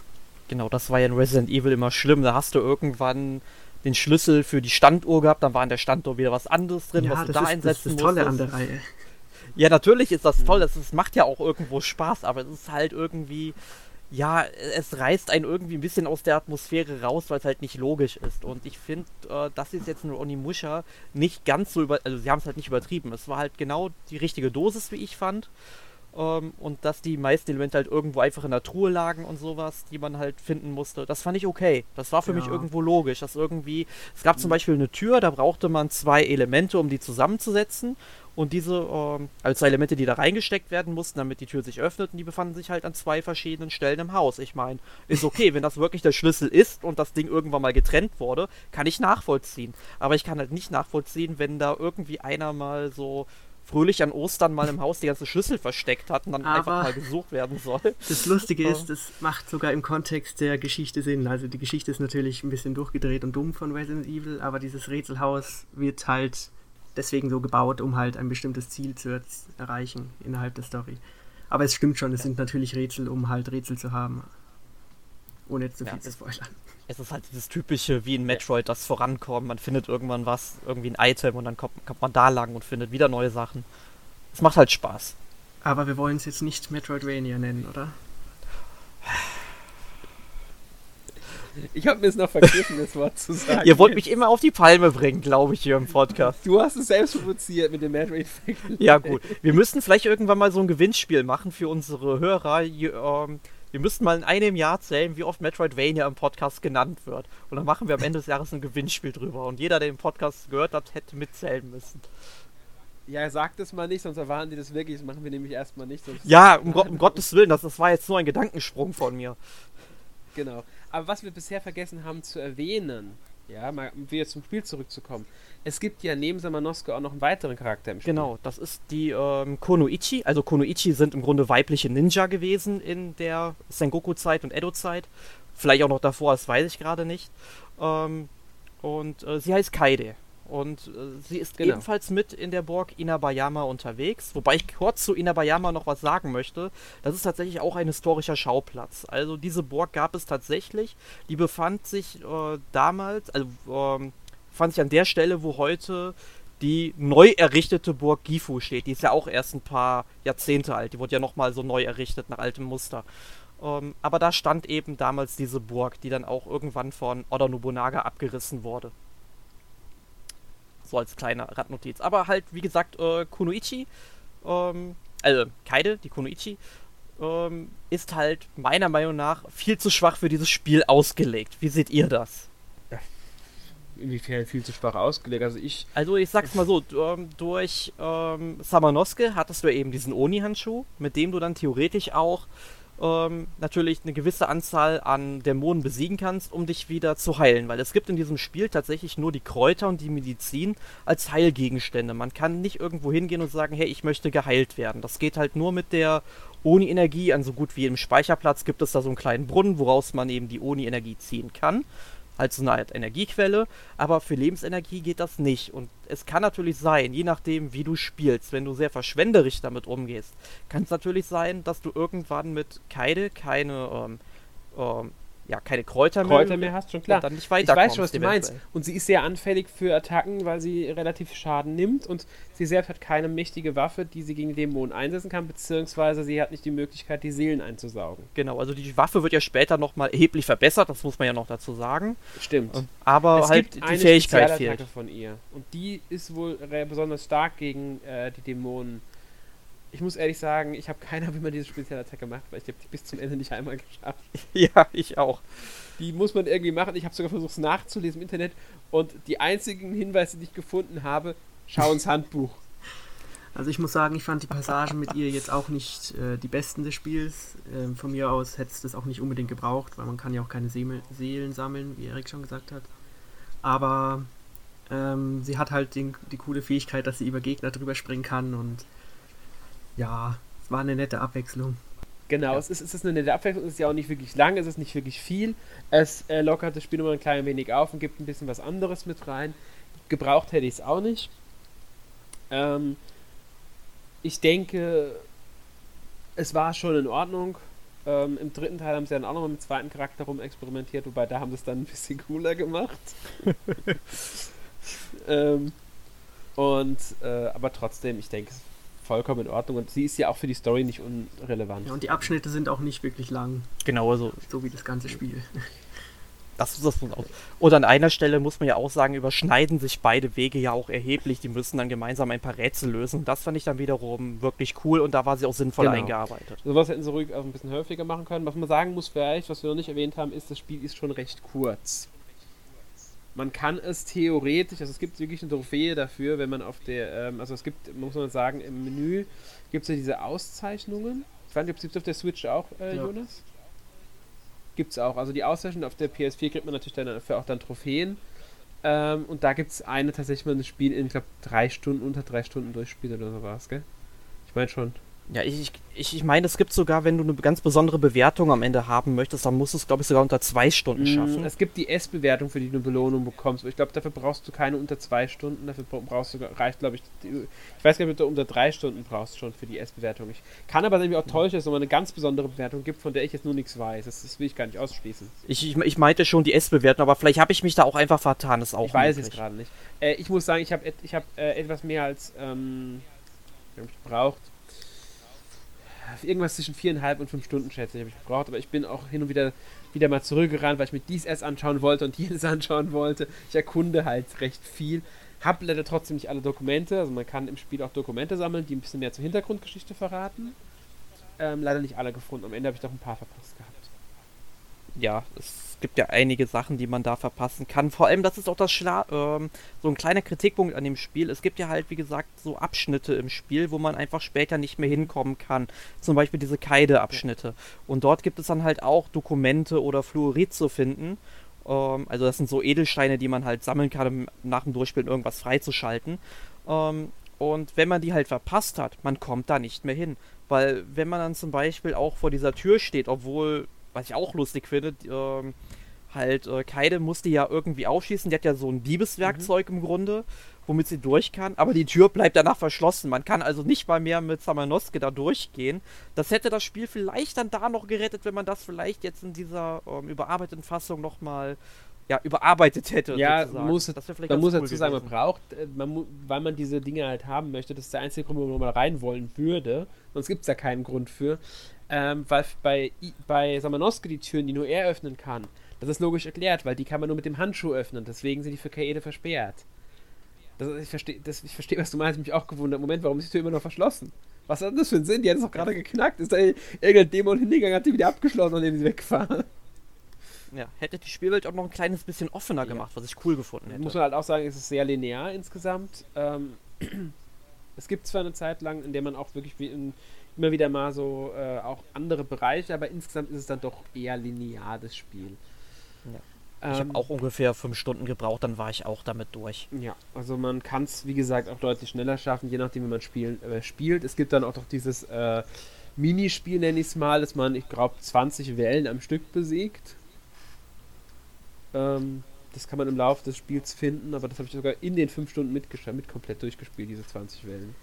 Genau, das war ja in Resident Evil immer schlimm. Da hast du irgendwann den Schlüssel für die Standuhr gehabt, dann war in der Standuhr wieder was anderes drin, ja, was du da ist, einsetzen Das ist das Tolle an der Reihe. Ja, natürlich ist das toll, das ist, macht ja auch irgendwo Spaß, aber es ist halt irgendwie, ja, es reißt einen irgendwie ein bisschen aus der Atmosphäre raus, weil es halt nicht logisch ist. Und ich finde, äh, das ist jetzt in Onimusha nicht ganz so über, also sie haben es halt nicht übertrieben. Es war halt genau die richtige Dosis, wie ich fand. Ähm, und dass die meisten Elemente halt irgendwo einfach in der Truhe lagen und sowas, die man halt finden musste. Das fand ich okay. Das war für ja. mich irgendwo logisch. Dass irgendwie, es gab zum. Beispiel eine Tür, da brauchte man zwei Elemente, um die zusammenzusetzen. Und diese, ähm, also zwei Elemente, die da reingesteckt werden mussten, damit die Tür sich öffnet, und die befanden sich halt an zwei verschiedenen Stellen im Haus. Ich meine, ist okay, wenn das wirklich der Schlüssel ist und das Ding irgendwann mal getrennt wurde, kann ich nachvollziehen. Aber ich kann halt nicht nachvollziehen, wenn da irgendwie einer mal so fröhlich an Ostern mal im Haus die ganze Schlüssel versteckt hat und dann Aber einfach mal gesucht werden soll. Das Lustige ist, das macht sogar im Kontext der Geschichte Sinn. Also die Geschichte ist natürlich ein bisschen durchgedreht und dumm von Resident Evil, aber dieses Rätselhaus wird halt deswegen so gebaut, um halt ein bestimmtes Ziel zu erreichen innerhalb der Story. Aber es stimmt schon, es sind natürlich Rätsel, um halt Rätsel zu haben. Ohne jetzt zu viel ja, zu spoilern. Es ist halt dieses typische wie in Metroid, das Vorankommen. Man findet irgendwann was, irgendwie ein Item und dann kommt, kommt man da lang und findet wieder neue Sachen. Es macht halt Spaß. Aber wir wollen es jetzt nicht Metroidvania nennen, oder? Ich habe mir es noch vergriffen, das Wort zu sagen. Ihr wollt mich immer auf die Palme bringen, glaube ich, hier im Podcast. Du hast es selbst provoziert mit dem Metroid Ja, gut. Wir müssen vielleicht irgendwann mal so ein Gewinnspiel machen für unsere Hörer. Ähm, wir müssten mal in einem Jahr zählen, wie oft Metroidvania im Podcast genannt wird. Und dann machen wir am Ende des Jahres ein Gewinnspiel drüber. Und jeder, der den Podcast gehört hat, hätte mitzählen müssen. Ja, sagt es mal nicht, sonst erwarten die das wirklich. Das machen wir nämlich erstmal nicht. ja, um, um Gottes Willen, das, das war jetzt nur ein Gedankensprung von mir. Genau. Aber was wir bisher vergessen haben zu erwähnen, ja, mal wieder zum Spiel zurückzukommen. Es gibt ja neben Samanosuke auch noch einen weiteren Charakter im Spiel. Genau, das ist die ähm, Konoichi. Also Konoichi sind im Grunde weibliche Ninja gewesen in der Sengoku-Zeit und Edo-Zeit. Vielleicht auch noch davor, das weiß ich gerade nicht. Ähm, und äh, sie heißt Kaide. Und äh, sie ist genau. ebenfalls mit in der Burg Inabayama unterwegs. Wobei ich kurz zu Inabayama noch was sagen möchte. Das ist tatsächlich auch ein historischer Schauplatz. Also diese Burg gab es tatsächlich. Die befand sich äh, damals, also ähm, befand sich an der Stelle, wo heute die neu errichtete Burg Gifu steht. Die ist ja auch erst ein paar Jahrzehnte alt. Die wurde ja nochmal so neu errichtet nach altem Muster. Ähm, aber da stand eben damals diese Burg, die dann auch irgendwann von Oda Nobunaga abgerissen wurde. So als kleine Radnotiz. Aber halt, wie gesagt, äh, Kunoichi, ähm, also Kaide, die Kunoichi, ähm, ist halt meiner Meinung nach viel zu schwach für dieses Spiel ausgelegt. Wie seht ihr das? Inwiefern viel zu schwach ausgelegt? Also ich. Also ich sag's mal so, ähm, durch ähm, Samanosuke hattest du eben diesen Oni-Handschuh, mit dem du dann theoretisch auch ähm, natürlich eine gewisse Anzahl an Dämonen besiegen kannst, um dich wieder zu heilen. Weil es gibt in diesem Spiel tatsächlich nur die Kräuter und die Medizin als Heilgegenstände. Man kann nicht irgendwo hingehen und sagen, hey, ich möchte geheilt werden. Das geht halt nur mit der Oni-Energie. An so gut wie im Speicherplatz gibt es da so einen kleinen Brunnen, woraus man eben die Oni-Energie ziehen kann als eine Art Energiequelle, aber für Lebensenergie geht das nicht. Und es kann natürlich sein, je nachdem, wie du spielst, wenn du sehr verschwenderisch damit umgehst, kann es natürlich sein, dass du irgendwann mit Keide keine ähm, ähm, ja, keine Kräuter, Kräuter mehr, mehr hast, schon klar. dann nicht ich weiß schon, was du meinst. Und sie ist sehr anfällig für Attacken, weil sie relativ Schaden nimmt und sie selbst hat keine mächtige Waffe, die sie gegen Dämonen einsetzen kann, beziehungsweise sie hat nicht die Möglichkeit, die Seelen einzusaugen. Genau, also die Waffe wird ja später nochmal erheblich verbessert, das muss man ja noch dazu sagen. Stimmt. Aber es halt die Fähigkeit fehlt. von ihr. Und die ist wohl besonders stark gegen äh, die Dämonen ich muss ehrlich sagen, ich habe keine Ahnung, wie man diese Spezialattacke macht, weil ich habe die bis zum Ende nicht einmal geschafft. Ja, ich auch. Die muss man irgendwie machen. Ich habe sogar versucht, es nachzulesen im Internet und die einzigen Hinweise, die ich gefunden habe, schau ins Handbuch. Also ich muss sagen, ich fand die Passagen mit ihr jetzt auch nicht äh, die besten des Spiels. Ähm, von mir aus hätte es das auch nicht unbedingt gebraucht, weil man kann ja auch keine See Seelen sammeln, wie Erik schon gesagt hat. Aber ähm, sie hat halt den, die coole Fähigkeit, dass sie über Gegner drüber springen kann und ja, es war eine nette Abwechslung. Genau, ja. es, ist, es ist eine nette Abwechslung, es ist ja auch nicht wirklich lang, es ist nicht wirklich viel. Es äh, lockert das Spiel immer ein klein wenig auf und gibt ein bisschen was anderes mit rein. Gebraucht hätte ich es auch nicht. Ähm, ich denke, es war schon in Ordnung. Ähm, Im dritten Teil haben sie dann auch noch mit dem zweiten Charakter rum experimentiert, wobei da haben sie es dann ein bisschen cooler gemacht. ähm, und äh, aber trotzdem, ich denke, vollkommen in Ordnung und sie ist ja auch für die Story nicht unrelevant. Ja, und die Abschnitte sind auch nicht wirklich lang. Genau, also. So wie das ganze Spiel. Das ist das auch. Und an einer Stelle muss man ja auch sagen, überschneiden sich beide Wege ja auch erheblich. Die müssen dann gemeinsam ein paar Rätsel lösen. Das fand ich dann wiederum wirklich cool und da war sie auch sinnvoll genau. eingearbeitet. Sowas hätten sie ruhig auch ein bisschen häufiger machen können. Was man sagen muss vielleicht, was wir noch nicht erwähnt haben, ist, das Spiel ist schon recht kurz. Man kann es theoretisch, also es gibt wirklich eine Trophäe dafür, wenn man auf der, ähm, also es gibt, muss man sagen, im Menü gibt es ja diese Auszeichnungen. Ich weiß nicht, ob es auf der Switch auch, äh, ja. Jonas? Gibt es auch. Also die Auszeichnung auf der PS4 kriegt man natürlich dann dafür auch dann Trophäen. Ähm, und da gibt es eine tatsächlich mal ein Spiel in, ich glaube, drei Stunden, unter drei Stunden durchspielt oder so war es, gell? Ich meine schon. Ja, ich, ich, ich meine, es gibt sogar, wenn du eine ganz besondere Bewertung am Ende haben möchtest, dann musst du es, glaube ich, sogar unter zwei Stunden mm, schaffen. Es gibt die S-Bewertung, für die du eine Belohnung bekommst. Ich glaube, dafür brauchst du keine unter zwei Stunden. Dafür brauchst du, reicht, glaube ich, ich weiß gar nicht, ob du unter drei Stunden brauchst schon für die S-Bewertung. Ich kann aber nämlich auch täuschen, dass es nochmal eine ganz besondere Bewertung gibt, von der ich jetzt nur nichts weiß. Das, das will ich gar nicht ausschließen. Ich, ich, ich meinte schon die S-Bewertung, aber vielleicht habe ich mich da auch einfach vertan. Das ist auch Ich weiß es gerade nicht. Äh, ich muss sagen, ich habe ich hab, äh, etwas mehr als ähm, braucht irgendwas zwischen viereinhalb und fünf Stunden, schätze ich, habe ich gebraucht. Aber ich bin auch hin und wieder wieder mal zurückgerannt, weil ich mir dies erst anschauen wollte und jenes anschauen wollte. Ich erkunde halt recht viel. Hab leider trotzdem nicht alle Dokumente. Also man kann im Spiel auch Dokumente sammeln, die ein bisschen mehr zur Hintergrundgeschichte verraten. Ähm, leider nicht alle gefunden. Am Ende habe ich doch ein paar verpasst gehabt. Ja, es es gibt ja einige Sachen, die man da verpassen kann. Vor allem, das ist auch das Schla ähm, so ein kleiner Kritikpunkt an dem Spiel. Es gibt ja halt, wie gesagt, so Abschnitte im Spiel, wo man einfach später nicht mehr hinkommen kann. Zum Beispiel diese Keide-Abschnitte. Und dort gibt es dann halt auch Dokumente oder Fluorid zu finden. Ähm, also das sind so Edelsteine, die man halt sammeln kann, um nach dem Durchspielen irgendwas freizuschalten. Ähm, und wenn man die halt verpasst hat, man kommt da nicht mehr hin. Weil wenn man dann zum Beispiel auch vor dieser Tür steht, obwohl was ich auch lustig finde, ähm, halt, äh, Kaide musste ja irgendwie aufschießen. Die hat ja so ein Diebeswerkzeug mhm. im Grunde, womit sie durch kann. Aber die Tür bleibt danach verschlossen. Man kann also nicht mal mehr mit Samanosuke da durchgehen. Das hätte das Spiel vielleicht dann da noch gerettet, wenn man das vielleicht jetzt in dieser ähm, überarbeiteten Fassung nochmal ja, überarbeitet hätte. Ja, muss, man muss cool dazu sagen, man braucht, äh, man, weil man diese Dinge halt haben möchte, das ist der einzige Grund, wo man mal rein wollen würde. Sonst gibt es da keinen Grund für. Ähm, weil bei, bei Samanosuke die Türen, die nur er öffnen kann, das ist logisch erklärt, weil die kann man nur mit dem Handschuh öffnen. Deswegen sind die für Kaede versperrt. Das, ich verstehe, versteh, was du meinst. Ich mich auch gewundert. Moment, warum ist die Tür immer noch verschlossen? Was hat das für einen Sinn? Die hat es doch gerade geknackt. Ist da irgendein Dämon hingegangen, hat die wieder abgeschlossen ist sie weggefahren. Ja, hätte die Spielwelt auch noch ein kleines bisschen offener ja. gemacht, was ich cool gefunden hätte. Muss man halt auch sagen, es ist sehr linear insgesamt. Ähm, es gibt zwar eine Zeit lang, in der man auch wirklich wie in, immer wieder mal so äh, auch andere Bereiche, aber insgesamt ist es dann doch eher linear, das Spiel. Ja. Ich ähm, habe auch ungefähr fünf Stunden gebraucht, dann war ich auch damit durch. Ja, also man kann es, wie gesagt, auch deutlich schneller schaffen, je nachdem, wie man spielen, äh, spielt. Es gibt dann auch noch dieses äh, Minispiel, nenne ich es mal, dass man, ich glaube, 20 Wellen am Stück besiegt. Ähm, das kann man im Laufe des Spiels finden, aber das habe ich sogar in den fünf Stunden mit, mit komplett durchgespielt, diese 20 Wellen.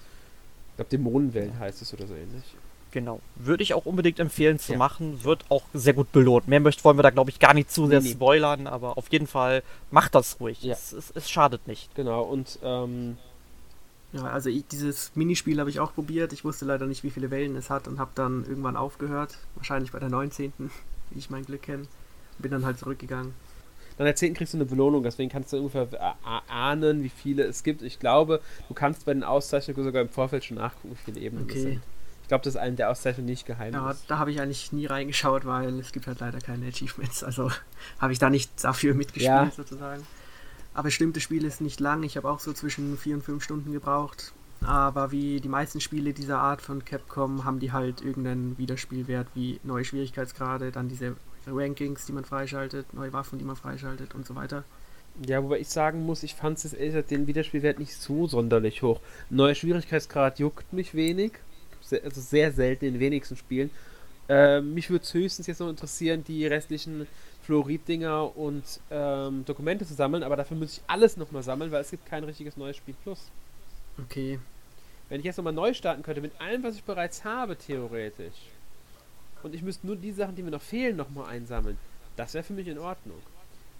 Ich glaube, Dämonenwellen heißt es oder so ähnlich. Genau. Würde ich auch unbedingt empfehlen zu ja. machen. Wird auch sehr gut belohnt. Mehr möchte, wollen wir da, glaube ich, gar nicht zu sehr nee, spoilern, aber auf jeden Fall macht das ruhig. Ja. Es, es, es, schadet nicht. Genau, und ähm, ja, also ich, dieses Minispiel habe ich auch probiert. Ich wusste leider nicht, wie viele Wellen es hat und habe dann irgendwann aufgehört. Wahrscheinlich bei der 19., wie ich mein Glück kenne. Bin dann halt zurückgegangen. Dann der 10. kriegst du eine Belohnung, deswegen kannst du ungefähr ahnen, wie viele es gibt. Ich glaube, du kannst bei den Auszeichnungen sogar im Vorfeld schon nachgucken, wie viele Ebenen okay. es sind. Ich glaube, das ist eine der Auszeichnungen nicht geheim ja, ist. da habe ich eigentlich nie reingeschaut, weil es gibt halt leider keine Achievements. Also habe ich da nicht dafür mitgespielt, ja. sozusagen. Aber stimmt, das Spiel ist nicht lang. Ich habe auch so zwischen vier und fünf Stunden gebraucht. Aber wie die meisten Spiele dieser Art von Capcom haben die halt irgendeinen Wiederspielwert wie neue Schwierigkeitsgrade, dann diese Rankings, die man freischaltet, neue Waffen, die man freischaltet und so weiter. Ja, wobei ich sagen muss, ich fand es den Wiederspielwert nicht so sonderlich hoch. Neuer Schwierigkeitsgrad juckt mich wenig. Sehr, also sehr selten in den wenigsten Spielen. Äh, mich würde es höchstens jetzt noch interessieren, die restlichen Florid-Dinger und ähm, Dokumente zu sammeln, aber dafür muss ich alles nochmal sammeln, weil es gibt kein richtiges neues Spiel Plus. Okay. Wenn ich jetzt nochmal neu starten könnte, mit allem, was ich bereits habe, theoretisch, und ich müsste nur die Sachen, die mir noch fehlen, nochmal einsammeln, das wäre für mich in Ordnung.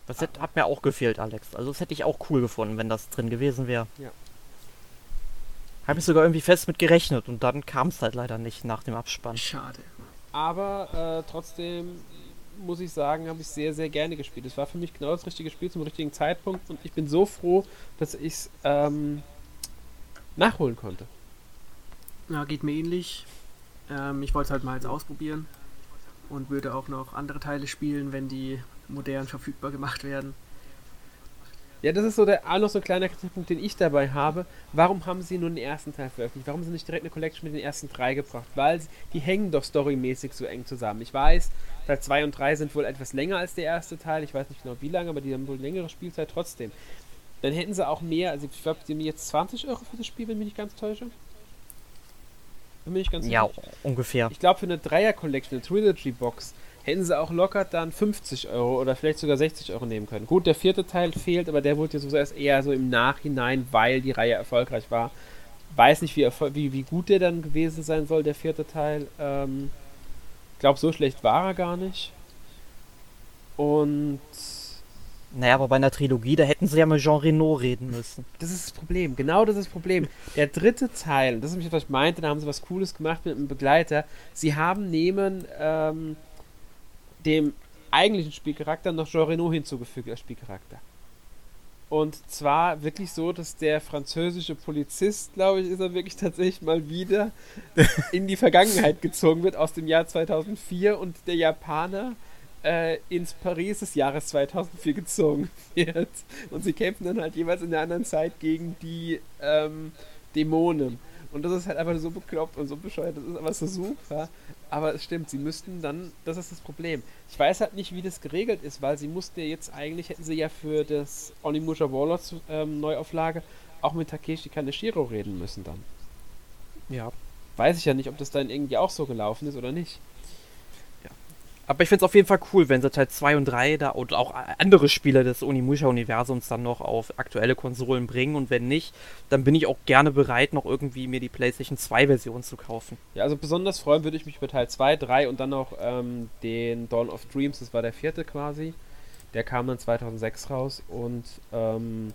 Das hat, hat mir auch gefehlt, Alex. Also das hätte ich auch cool gefunden, wenn das drin gewesen wäre. Ja. Habe ich sogar irgendwie fest mit gerechnet und dann kam es halt leider nicht nach dem Abspann. Schade. Aber äh, trotzdem muss ich sagen, habe ich sehr, sehr gerne gespielt. Es war für mich genau das richtige Spiel zum richtigen Zeitpunkt und ich bin so froh, dass ich es ähm, nachholen konnte. Ja, geht mir ähnlich. Ähm, ich wollte es halt mal jetzt ausprobieren und würde auch noch andere Teile spielen, wenn die modern verfügbar gemacht werden. Ja, das ist so der auch noch so ein kleiner Kritikpunkt, den ich dabei habe. Warum haben sie nur den ersten Teil veröffentlicht? Warum haben sie nicht direkt eine Collection mit den ersten drei gebracht? Weil sie, die hängen doch storymäßig so eng zusammen. Ich weiß, Teil 2 und 3 sind wohl etwas länger als der erste Teil. Ich weiß nicht genau wie lange, aber die haben wohl längere Spielzeit trotzdem. Dann hätten sie auch mehr, also ich glaube, die haben jetzt 20 Euro für das Spiel, wenn ich mich nicht ganz täusche. Bin ich ganz ja, sicher. ungefähr. Ich glaube, für eine Dreier-Collection, eine Trilogy-Box, hätten sie auch locker dann 50 Euro oder vielleicht sogar 60 Euro nehmen können. Gut, der vierte Teil fehlt, aber der wurde ja so erst eher so im Nachhinein, weil die Reihe erfolgreich war. Weiß nicht, wie, wie, wie gut der dann gewesen sein soll, der vierte Teil. Ähm, glaube, so schlecht war er gar nicht. Und. Naja, aber bei einer Trilogie, da hätten sie ja mit Jean Reno reden müssen. Das ist das Problem, genau das ist das Problem. Der dritte Teil, das ist was ich meinte, da haben sie was Cooles gemacht mit einem Begleiter. Sie haben neben ähm, dem eigentlichen Spielcharakter noch Jean Reno hinzugefügt als Spielcharakter. Und zwar wirklich so, dass der französische Polizist, glaube ich, ist er wirklich tatsächlich mal wieder in die Vergangenheit gezogen wird aus dem Jahr 2004 und der Japaner äh, ins Paris des Jahres 2004 gezogen wird. Und sie kämpfen dann halt jeweils in der anderen Zeit gegen die ähm, Dämonen. Und das ist halt einfach so bekloppt und so bescheuert. Das ist aber so super. Aber es stimmt, sie müssten dann, das ist das Problem. Ich weiß halt nicht, wie das geregelt ist, weil sie mussten ja jetzt eigentlich, hätten sie ja für das Onimusha Warlords ähm, Neuauflage auch mit Takeshi Kaneshiro reden müssen dann. Ja. Weiß ich ja nicht, ob das dann irgendwie auch so gelaufen ist oder nicht. Aber ich finde es auf jeden Fall cool, wenn sie Teil 2 und 3 da und auch andere Spiele des Onimusha-Universums dann noch auf aktuelle Konsolen bringen. Und wenn nicht, dann bin ich auch gerne bereit, noch irgendwie mir die PlayStation 2-Version zu kaufen. Ja, also besonders freuen würde ich mich über Teil 2, 3 und dann noch ähm, den Dawn of Dreams, das war der vierte quasi. Der kam dann 2006 raus und ähm,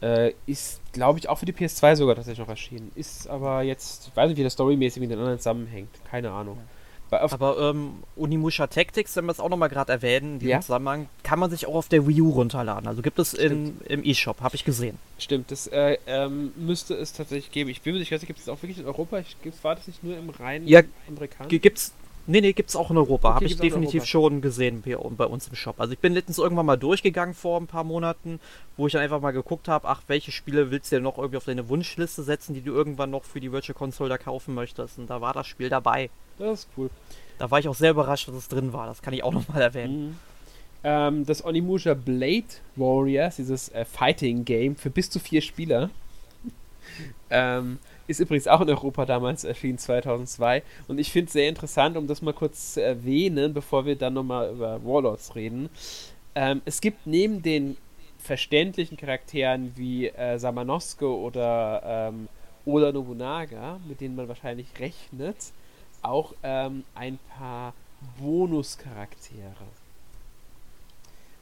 äh, ist, glaube ich, auch für die PS2 sogar tatsächlich noch erschienen. Ist aber jetzt, ich weiß nicht, wie das storymäßig mit den anderen zusammenhängt. Keine Ahnung. Ja. Aber ähm, Unimusha Tactics, wenn wir es auch nochmal gerade erwähnen, in diesem ja. Zusammenhang, kann man sich auch auf der Wii U runterladen. Also gibt es in, im eShop, habe ich gesehen. Stimmt, das äh, ähm, müsste es tatsächlich geben. Ich bin mir nicht sicher, gibt es auch wirklich in Europa? Ich, war das nicht nur im reinen ja, amerikanischen? Gibt's, Nee, nee, gibt's auch in Europa. Okay, Habe ich definitiv schon gesehen bei uns im Shop. Also ich bin letztens irgendwann mal durchgegangen vor ein paar Monaten, wo ich dann einfach mal geguckt habe, ach, welche Spiele willst du denn noch irgendwie auf deine Wunschliste setzen, die du irgendwann noch für die Virtual Console da kaufen möchtest. Und da war das Spiel dabei. Das ist cool. Da war ich auch sehr überrascht, dass es drin war. Das kann ich auch nochmal erwähnen. Mhm. Ähm, das Onimusha Blade Warriors, dieses äh, Fighting Game für bis zu vier Spieler. ähm, ist übrigens auch in Europa damals erschienen, 2002. Und ich finde es sehr interessant, um das mal kurz zu erwähnen, bevor wir dann nochmal über Warlords reden. Ähm, es gibt neben den verständlichen Charakteren wie äh, Samanosuke oder ähm, Oda Nobunaga, mit denen man wahrscheinlich rechnet, auch ähm, ein paar Bonuscharaktere.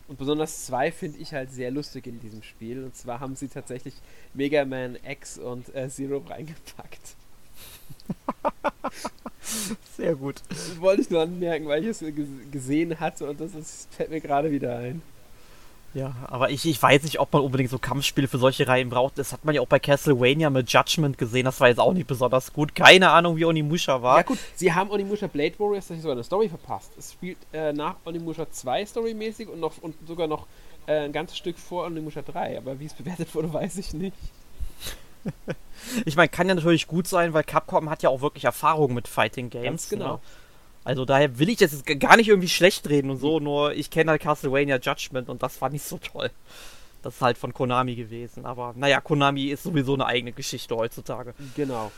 Und besonders zwei finde ich halt sehr lustig in diesem Spiel. Und zwar haben sie tatsächlich Mega Man X und äh, Zero reingepackt. Sehr gut. Das wollte ich nur anmerken, weil ich es gesehen hatte und das fällt mir gerade wieder ein. Ja, aber ich, ich weiß nicht, ob man unbedingt so Kampfspiele für solche Reihen braucht. Das hat man ja auch bei Castlevania mit Judgment gesehen. Das war jetzt auch nicht besonders gut. Keine Ahnung, wie Onimusha war. Ja gut, sie haben Onimusha Blade Warriors tatsächlich sogar eine Story verpasst. Es spielt äh, nach Onimusha 2 storymäßig und, noch, und sogar noch äh, ein ganzes Stück vor Onimusha 3. Aber wie es bewertet wurde, weiß ich nicht. ich meine, kann ja natürlich gut sein, weil Capcom hat ja auch wirklich Erfahrung mit Fighting Games. Ganz genau. Ne? Also daher will ich das jetzt gar nicht irgendwie schlecht reden und so, nur ich kenne halt Castlevania Judgment und das war nicht so toll. Das ist halt von Konami gewesen. Aber naja, Konami ist sowieso eine eigene Geschichte heutzutage. Genau.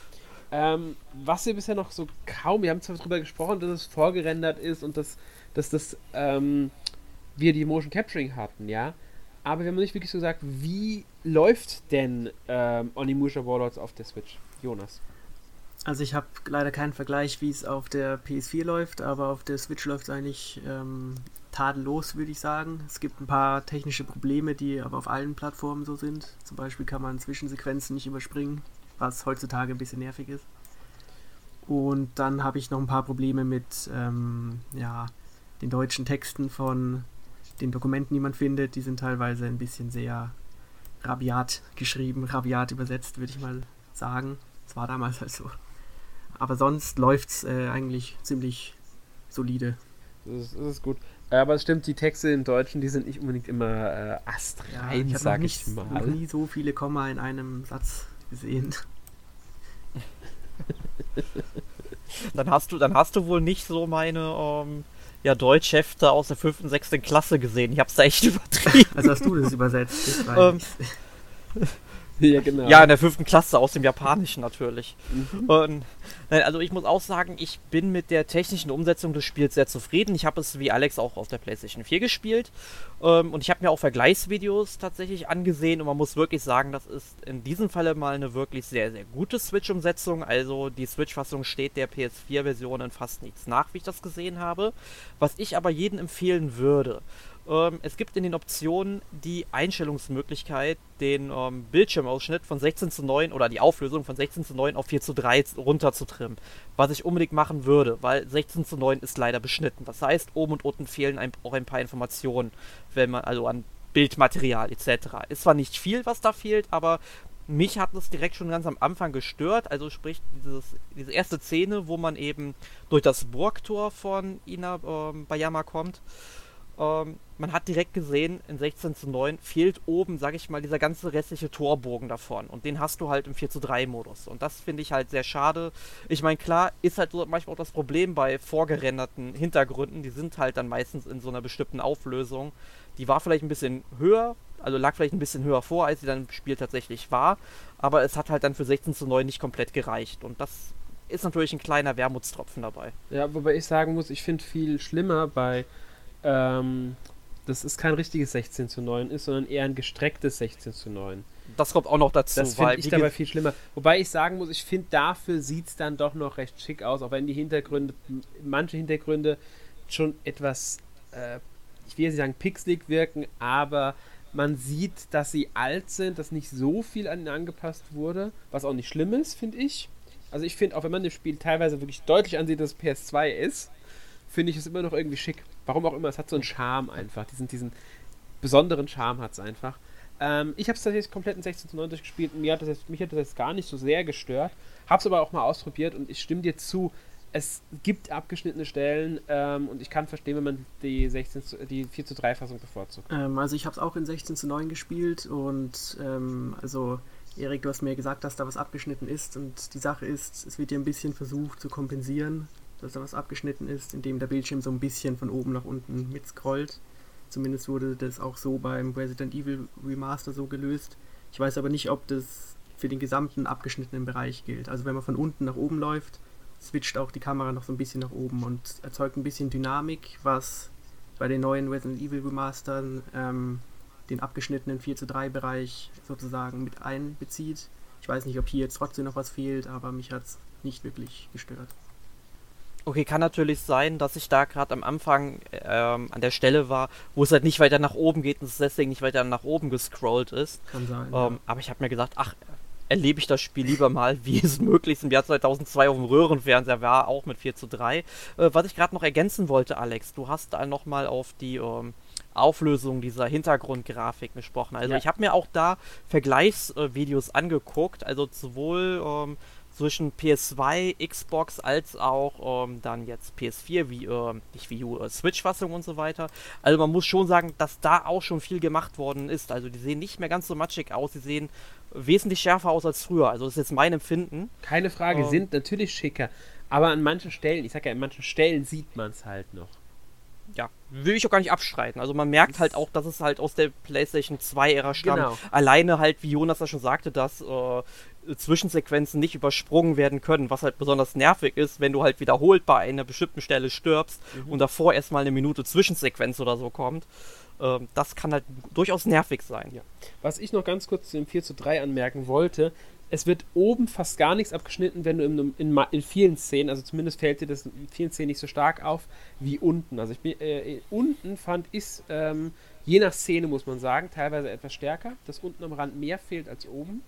Ähm, was wir bisher noch so kaum, wir haben zwar darüber gesprochen, dass es vorgerendert ist und dass, dass das, ähm, wir die Motion Capturing hatten, ja. Aber wir haben nicht wirklich so gesagt, wie läuft denn ähm, Onimusha Warlords auf der Switch? Jonas. Also ich habe leider keinen Vergleich, wie es auf der PS4 läuft, aber auf der Switch läuft es eigentlich ähm, tadellos, würde ich sagen. Es gibt ein paar technische Probleme, die aber auf allen Plattformen so sind. Zum Beispiel kann man Zwischensequenzen nicht überspringen, was heutzutage ein bisschen nervig ist. Und dann habe ich noch ein paar Probleme mit ähm, ja, den deutschen Texten von den Dokumenten, die man findet. Die sind teilweise ein bisschen sehr rabiat geschrieben, rabiat übersetzt, würde ich mal sagen. Es war damals halt so. Aber sonst läuft es äh, eigentlich ziemlich solide. Das ist, das ist, gut. Aber es stimmt, die Texte im Deutschen, die sind nicht unbedingt immer äh, astrein, ja, ich sag ich mal. Ich habe noch nie so viele Komma in einem Satz gesehen. dann hast du, dann hast du wohl nicht so meine ähm, ja, Deutschhefte aus der 5. und 6. Klasse gesehen. Ich hab's da echt übertrieben. Also hast du das übersetzt? Ähm, ja, genau. Ja, in der fünften Klasse aus dem Japanischen natürlich. Mhm. Und, also ich muss auch sagen, ich bin mit der technischen Umsetzung des Spiels sehr zufrieden. Ich habe es wie Alex auch auf der PlayStation 4 gespielt. Ähm, und ich habe mir auch Vergleichsvideos tatsächlich angesehen. Und man muss wirklich sagen, das ist in diesem Falle mal eine wirklich sehr, sehr gute Switch-Umsetzung. Also die Switch-Fassung steht der PS4-Version in fast nichts nach, wie ich das gesehen habe. Was ich aber jedem empfehlen würde. Ähm, es gibt in den Optionen die Einstellungsmöglichkeit, den ähm, Bildschirmausschnitt von 16 zu 9 oder die Auflösung von 16 zu 9 auf 4 zu 3 runter zu trimmen. Was ich unbedingt machen würde, weil 16 zu 9 ist leider beschnitten. Das heißt, oben und unten fehlen ein, auch ein paar Informationen, wenn man also an Bildmaterial etc. Ist zwar nicht viel, was da fehlt, aber mich hat das direkt schon ganz am Anfang gestört. Also sprich, dieses, diese erste Szene, wo man eben durch das Burgtor von Ina ähm, Bayama kommt ähm, man hat direkt gesehen, in 16 zu 9 fehlt oben, sag ich mal, dieser ganze restliche Torbogen davon. Und den hast du halt im 4 zu 3 Modus. Und das finde ich halt sehr schade. Ich meine, klar, ist halt so manchmal auch das Problem bei vorgerenderten Hintergründen. Die sind halt dann meistens in so einer bestimmten Auflösung. Die war vielleicht ein bisschen höher, also lag vielleicht ein bisschen höher vor, als sie dann im Spiel tatsächlich war. Aber es hat halt dann für 16 zu 9 nicht komplett gereicht. Und das ist natürlich ein kleiner Wermutstropfen dabei. Ja, wobei ich sagen muss, ich finde viel schlimmer bei ähm, dass es kein richtiges 16 zu 9 ist, sondern eher ein gestrecktes 16 zu 9. Das kommt auch noch dazu. Das finde ich dabei viel schlimmer. Wobei ich sagen muss, ich finde, dafür sieht es dann doch noch recht schick aus, auch wenn die Hintergründe, manche Hintergründe schon etwas, äh, ich will jetzt nicht sagen pixelig wirken, aber man sieht, dass sie alt sind, dass nicht so viel an ihnen angepasst wurde, was auch nicht schlimm ist, finde ich. Also ich finde, auch wenn man das Spiel teilweise wirklich deutlich ansieht, dass es PS2 ist, finde ich es immer noch irgendwie schick. Warum auch immer, es hat so einen Charme einfach. Diesen, diesen besonderen Charme hat es einfach. Ähm, ich habe es tatsächlich komplett in 16 zu 9 durchgespielt mir hat das jetzt, mich hat das jetzt gar nicht so sehr gestört. Habe es aber auch mal ausprobiert und ich stimme dir zu. Es gibt abgeschnittene Stellen ähm, und ich kann verstehen, wenn man die, 16 zu, die 4 zu 3 Fassung bevorzugt. Ähm, also ich habe es auch in 16 zu 9 gespielt und ähm, also Erik, du hast mir gesagt, dass da was abgeschnitten ist und die Sache ist, es wird dir ein bisschen versucht zu kompensieren dass da was abgeschnitten ist, indem der Bildschirm so ein bisschen von oben nach unten mitscrollt. Zumindest wurde das auch so beim Resident Evil Remaster so gelöst. Ich weiß aber nicht, ob das für den gesamten abgeschnittenen Bereich gilt. Also wenn man von unten nach oben läuft, switcht auch die Kamera noch so ein bisschen nach oben und erzeugt ein bisschen Dynamik, was bei den neuen Resident Evil Remastern ähm, den abgeschnittenen 4 zu 3 Bereich sozusagen mit einbezieht. Ich weiß nicht, ob hier jetzt trotzdem noch was fehlt, aber mich hat es nicht wirklich gestört. Okay, kann natürlich sein, dass ich da gerade am Anfang ähm, an der Stelle war, wo es halt nicht weiter nach oben geht und es deswegen nicht weiter nach oben gescrollt ist. Kann sein. Ähm, ja. Aber ich habe mir gesagt, ach, erlebe ich das Spiel lieber mal, wie es möglichst im Jahr 2002 auf dem Röhrenfernseher war, auch mit 4 zu 3. Äh, was ich gerade noch ergänzen wollte, Alex, du hast da nochmal auf die ähm, Auflösung dieser Hintergrundgrafik gesprochen. Also ja. ich habe mir auch da Vergleichsvideos angeguckt, also sowohl ähm, zwischen PS2, Xbox als auch ähm, dann jetzt PS4, wie äh, nicht Wii U, äh, Switch-Fassung und so weiter. Also man muss schon sagen, dass da auch schon viel gemacht worden ist. Also die sehen nicht mehr ganz so matschig aus, sie sehen wesentlich schärfer aus als früher. Also das ist jetzt mein Empfinden. Keine Frage, ähm, sind natürlich schicker. Aber an manchen Stellen, ich sag ja, an manchen Stellen sieht man es halt noch. Ja, will ich auch gar nicht abstreiten. Also man merkt halt auch, dass es halt aus der PlayStation 2-Ära stammt. Genau. Alleine halt, wie Jonas das schon sagte, dass äh, Zwischensequenzen nicht übersprungen werden können, was halt besonders nervig ist, wenn du halt wiederholt bei einer bestimmten Stelle stirbst und davor erstmal eine Minute Zwischensequenz oder so kommt. Ähm, das kann halt durchaus nervig sein. Ja. Was ich noch ganz kurz zu dem 4 zu 3 anmerken wollte, es wird oben fast gar nichts abgeschnitten, wenn du in, in, in vielen Szenen, also zumindest fällt dir das in vielen Szenen nicht so stark auf wie unten. Also ich bin, äh, unten fand ich ähm, je nach Szene muss man sagen, teilweise etwas stärker, dass unten am Rand mehr fehlt als oben.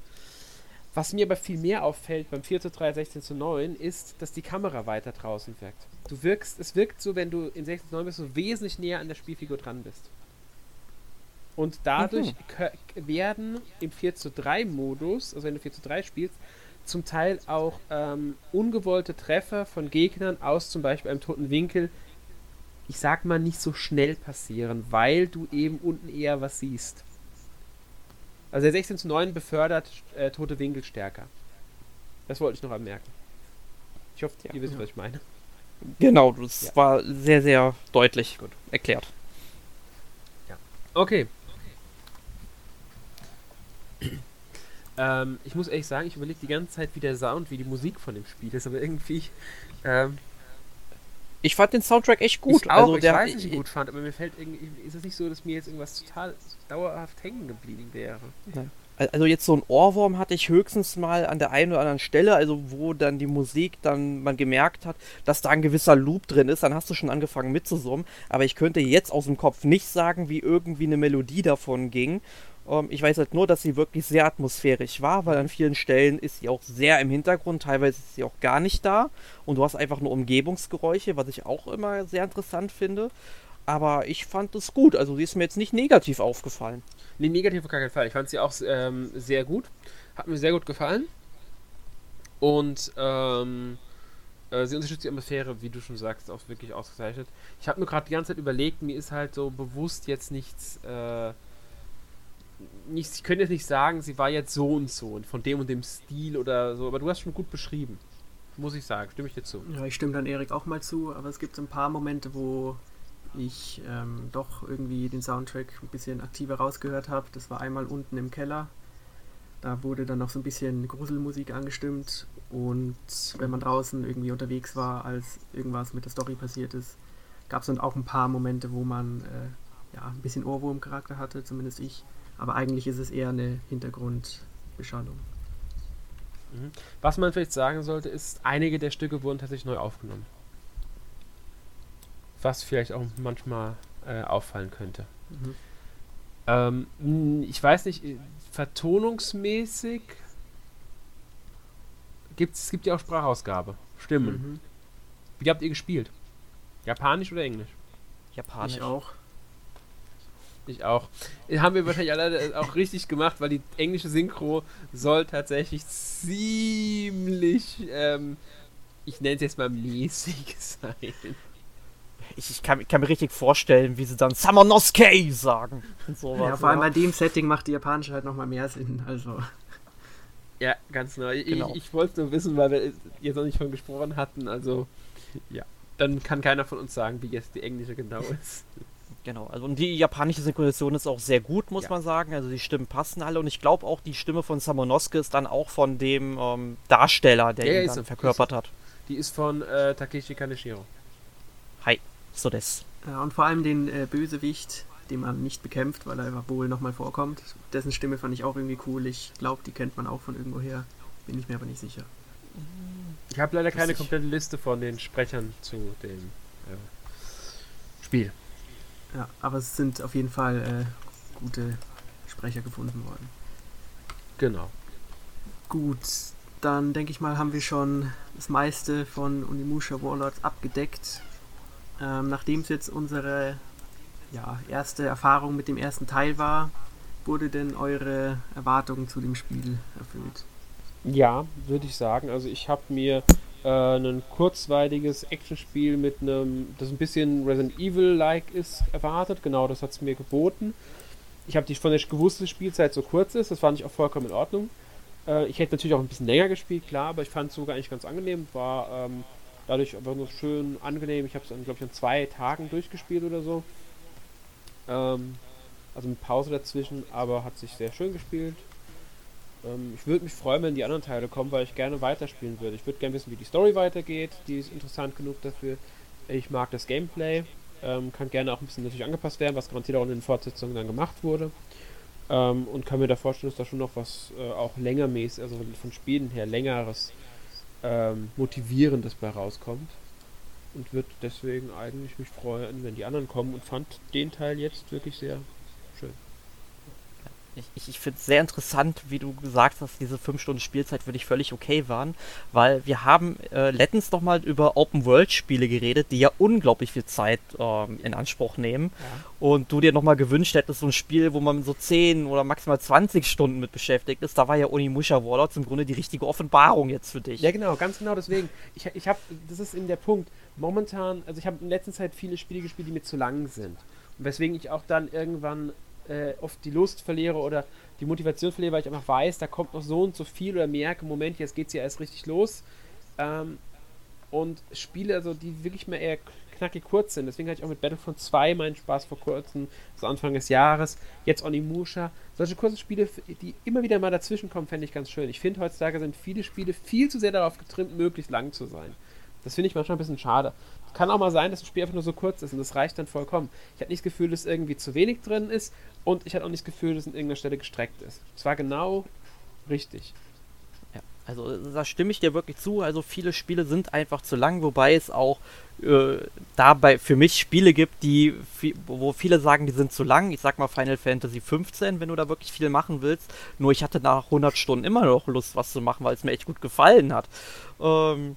Was mir aber viel mehr auffällt beim 4 zu 3, 16 zu 9, ist, dass die Kamera weiter draußen wirkt. Du wirkst, es wirkt so, wenn du in 16 zu 9 bist, so wesentlich näher an der Spielfigur dran bist. Und dadurch kö- werden im 4 zu 3 Modus, also wenn du 4 zu 3 spielst, zum Teil auch ähm, ungewollte Treffer von Gegnern aus zum Beispiel einem toten Winkel, ich sag mal, nicht so schnell passieren, weil du eben unten eher was siehst. Also der 16 zu 9 befördert äh, tote Winkel stärker. Das wollte ich noch anmerken. Ich hoffe, Ja. ihr wisst, was ich meine. Genau, das Ja. war sehr, sehr deutlich Gut. erklärt. Okay. ähm, ich muss ehrlich sagen, ich überlege die ganze Zeit, wie der Sound, wie die Musik von dem Spiel ist, aber irgendwie. Ähm, Ich fand den Soundtrack echt gut. Ich auch, also ich der, weiß nicht, wie ich gut fand, aber mir fällt irgendwie. Ist es nicht so, dass mir jetzt irgendwas total dauerhaft hängen geblieben wäre? Also jetzt so ein Ohrwurm hatte ich höchstens mal an der einen oder anderen Stelle, also wo dann die Musik dann man gemerkt hat, dass da ein gewisser Loop drin ist, dann hast du schon angefangen mitzusummen. Aber ich könnte jetzt aus dem Kopf nicht sagen, wie irgendwie eine Melodie davon ging. Ähm, ich weiß halt nur, dass sie wirklich sehr atmosphärisch war, weil an vielen Stellen ist sie auch sehr im Hintergrund, teilweise ist sie auch gar nicht da. Und du hast einfach nur Umgebungsgeräusche, was ich auch immer sehr interessant finde. Aber ich fand es gut, also sie ist mir jetzt nicht negativ aufgefallen. Nee, negativ auf gar keinen Fall. Ich fand sie auch ähm, sehr gut. Hat mir sehr gut gefallen. Und ähm, äh, sie unterstützt die Atmosphäre, wie du schon sagst, auch wirklich ausgezeichnet. Ich habe nur gerade die ganze Zeit überlegt, mir ist halt so bewusst jetzt nichts. Äh, nichts ich könnte jetzt nicht sagen, sie war jetzt so und so und von dem und dem Stil oder so, aber du hast schon gut beschrieben. Muss ich sagen, stimme ich dir zu. Ja, ich stimme dann Erik auch mal zu, aber es gibt so ein paar Momente, wo ich ähm, doch irgendwie den Soundtrack ein bisschen aktiver rausgehört habe. Das war einmal unten im Keller. Da wurde dann noch so ein bisschen Gruselmusik angestimmt und wenn man draußen irgendwie unterwegs war, als irgendwas mit der Story passiert ist, gab es dann auch ein paar Momente, wo man äh, ja, ein bisschen Ohrwurmcharakter hatte, zumindest ich. Aber eigentlich ist es eher eine Hintergrundbeschallung. Was man vielleicht sagen sollte, ist, einige der Stücke wurden tatsächlich neu aufgenommen. Was vielleicht auch manchmal äh, auffallen könnte. Mhm. Ähm, ich weiß nicht, äh, vertonungsmäßig gibt's, es gibt ja auch Sprachausgabe, Stimmen. Mhm. Wie habt ihr gespielt? Japanisch oder Englisch? Japanisch. Ich auch. Ich auch. Haben wir wahrscheinlich alle auch richtig gemacht, weil die englische Synchro soll tatsächlich ziemlich, ähm, ich nenne es jetzt mal mäßig sein. Ich, ich kann, ich kann mir richtig vorstellen, wie sie dann Samonosuke sagen. Und sowas. Ja, vor allem bei dem Setting macht die japanische halt nochmal mehr Sinn. Also, Ja, ganz neu. Ich, Genau. ich wollte nur wissen, weil wir jetzt noch nicht von gesprochen hatten. Also, ja. Dann kann keiner von uns sagen, wie jetzt die englische genau ist. Genau, also und die japanische Synchronisation ist auch sehr gut, muss Ja. man sagen. Also die Stimmen passen alle und ich glaube auch, die Stimme von Samonosuke ist dann auch von dem ähm, Darsteller, der Ja, ihn ist dann verkörpert hat. Die ist von äh, Takeshi Kaneshiro. Hi, so das. ja, und vor allem den äh, Bösewicht, den man nicht bekämpft, weil er wohl nochmal vorkommt. Dessen Stimme fand ich auch irgendwie cool. Ich glaube, die kennt man auch von irgendwoher. Bin ich mir aber nicht sicher. Ich habe leider keine komplette Liste von den Sprechern zu dem äh, Spiel. Ja, aber es sind auf jeden Fall äh, gute Sprecher gefunden worden. Genau. Gut, dann denke ich mal, haben wir schon das meiste von Unimusha Warlords abgedeckt. Ähm, Nachdem es jetzt unsere ja, erste Erfahrung mit dem ersten Teil war, wurde denn eure Erwartungen zu dem Spiel erfüllt? Ja, würde ich sagen. Also ich habe mir äh, ein kurzweiliges Actionspiel mit einem, das ein bisschen Resident Evil-like ist, erwartet. Genau, das hat es mir geboten. Ich habe die von der gewusst, dass Spielzeit so kurz ist. Das fand ich auch vollkommen in Ordnung. Äh, ich hätte natürlich auch ein bisschen länger gespielt, klar, aber ich fand es sogar eigentlich ganz angenehm. War ähm, Dadurch aber nur schön angenehm. Ich habe es, glaube ich, an zwei Tagen durchgespielt oder so. Ähm, also mit Pause dazwischen, aber hat sich sehr schön gespielt. Ähm, ich würde mich freuen, wenn die anderen Teile kommen, weil ich gerne weiterspielen würde. Ich würde gerne wissen, wie die Story weitergeht. Die ist interessant genug dafür. Ich mag das Gameplay. Ähm, kann gerne auch ein bisschen natürlich angepasst werden, was garantiert auch in den Fortsetzungen dann gemacht wurde. Ähm, und kann mir da vorstellen, dass da schon noch was äh, auch längermäßig, also von Spielen her längeres, ähm, motivierendes bei rauskommt. Und würde deswegen eigentlich mich freuen, wenn die anderen kommen und fand den Teil jetzt wirklich sehr. Ich, ich, finde es sehr interessant, wie du gesagt hast, diese 5 Stunden Spielzeit für dich völlig okay waren, weil wir haben äh, letztens noch mal über Open-World-Spiele geredet, die ja unglaublich viel Zeit ähm, in Anspruch nehmen. Ja. Und du dir noch mal gewünscht hättest, so ein Spiel, wo man so 10 oder maximal 20 Stunden mit beschäftigt ist. Da war ja Onimusha Warlords im Grunde die richtige Offenbarung jetzt für dich. Ja, genau, ganz genau deswegen. Ich, ich habe, das ist eben der Punkt. Momentan, also ich habe in letzter Zeit viele Spiele gespielt, die mir zu lang sind. Und weswegen ich auch dann irgendwann äh, oft die Lust verliere oder die Motivation verliere, weil ich einfach weiß, da kommt noch so und so viel oder merke, Moment, jetzt geht es ja erst richtig los. Ähm, und Spiele, also die wirklich mal eher knackig kurz sind. Deswegen hatte ich auch mit Battlefront 2 meinen Spaß vor kurzem, so Anfang des Jahres. Jetzt Onimusha. Solche kurzen Spiele, die immer wieder mal dazwischen kommen, fände ich ganz schön. Ich finde, heutzutage sind viele Spiele viel zu sehr darauf getrimmt, möglichst lang zu sein. Das finde ich manchmal ein bisschen schade. Kann auch mal sein, dass ein Spiel einfach nur so kurz ist und das reicht dann vollkommen. Ich hatte nicht das Gefühl, dass irgendwie zu wenig drin ist und ich hatte auch nicht das Gefühl, dass an irgendeiner Stelle gestreckt ist. Es war genau richtig. Ja, also da stimme ich dir wirklich zu. Also viele Spiele sind einfach zu lang, wobei es auch äh, dabei für mich Spiele gibt, die wo viele sagen, die sind zu lang. Ich sag mal Final Fantasy 15, wenn du da wirklich viel machen willst. Nur ich hatte nach 100 Stunden immer noch Lust, was zu machen, weil es mir echt gut gefallen hat. Ähm,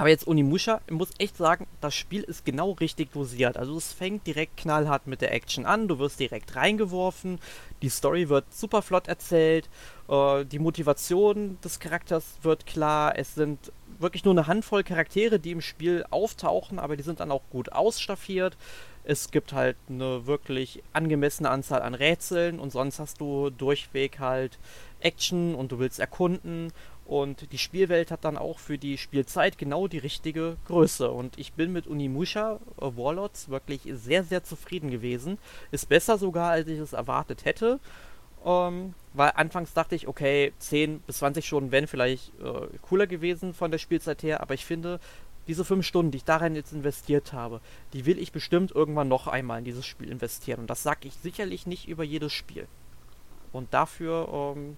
aber jetzt Unimusha, ich muss echt sagen, das Spiel ist genau richtig dosiert. Also es fängt direkt knallhart mit der Action an, du wirst direkt reingeworfen, die Story wird super flott erzählt, äh, die Motivation des Charakters wird klar, es sind wirklich nur eine Handvoll Charaktere, die im Spiel auftauchen, aber die sind dann auch gut ausstaffiert. Es gibt halt eine wirklich angemessene Anzahl an Rätseln und sonst hast du durchweg halt Action und du willst erkunden und die Spielwelt hat dann auch für die Spielzeit genau die richtige Größe. Und ich bin mit Unimusha äh, Warlords wirklich sehr, sehr zufrieden gewesen. Ist besser sogar, als ich es erwartet hätte. Ähm, weil anfangs dachte ich, okay, 10 bis 20 Stunden wären vielleicht äh, cooler gewesen von der Spielzeit her. Aber ich finde, diese 5 Stunden, die ich darin jetzt investiert habe, die will ich bestimmt irgendwann noch einmal in dieses Spiel investieren. Und das sage ich sicherlich nicht über jedes Spiel. Und dafür ähm,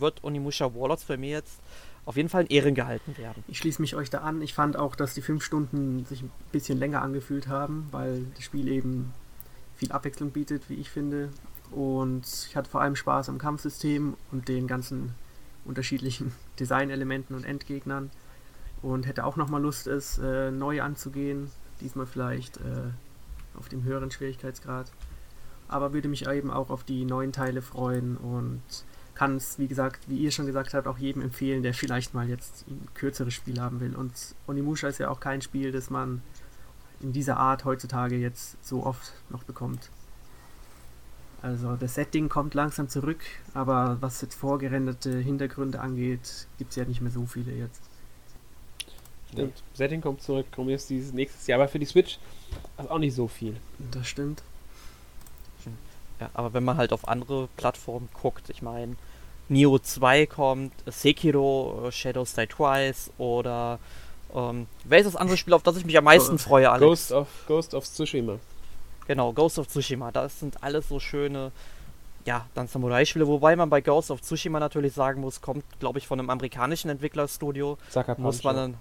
wird Onimusha Warlords bei mir jetzt auf jeden Fall in Ehren gehalten werden. Ich schließe mich euch da an. Ich fand auch, dass die fünf Stunden sich ein bisschen länger angefühlt haben, weil das Spiel eben viel Abwechslung bietet, wie ich finde. Und ich hatte vor allem Spaß am Kampfsystem und den ganzen unterschiedlichen Designelementen und Endgegnern. Und hätte auch nochmal Lust, es äh, neu anzugehen. Diesmal vielleicht äh, auf dem höheren Schwierigkeitsgrad. Aber würde mich eben auch auf die neuen Teile freuen und kann es, wie gesagt, wie ihr schon gesagt habt, auch jedem empfehlen, der vielleicht mal jetzt ein kürzeres Spiel haben will. Und Onimusha ist ja auch kein Spiel, das man in dieser Art heutzutage jetzt so oft noch bekommt. Also das Setting kommt langsam zurück, aber was jetzt vorgerenderte Hintergründe angeht, gibt es ja nicht mehr so viele jetzt. Stimmt, ja. Setting kommt zurück, kommt jetzt dieses nächstes Jahr, aber für die Switch ist auch nicht so viel. Das stimmt. Ja, aber wenn man halt auf andere Plattformen guckt, ich meine, Neo 2 kommt, Sekiro, äh, Shadows Die Twice oder ähm, welches andere Spiel, auf das ich mich am meisten freue, Alex? Ghost of, Ghost of Tsushima. Genau, Ghost of Tsushima. Das sind alles so schöne, ja, dann Samurai-Spiele, wobei man bei Ghost of Tsushima natürlich sagen muss, kommt, glaube ich, von einem amerikanischen Entwicklerstudio. Muss man dann,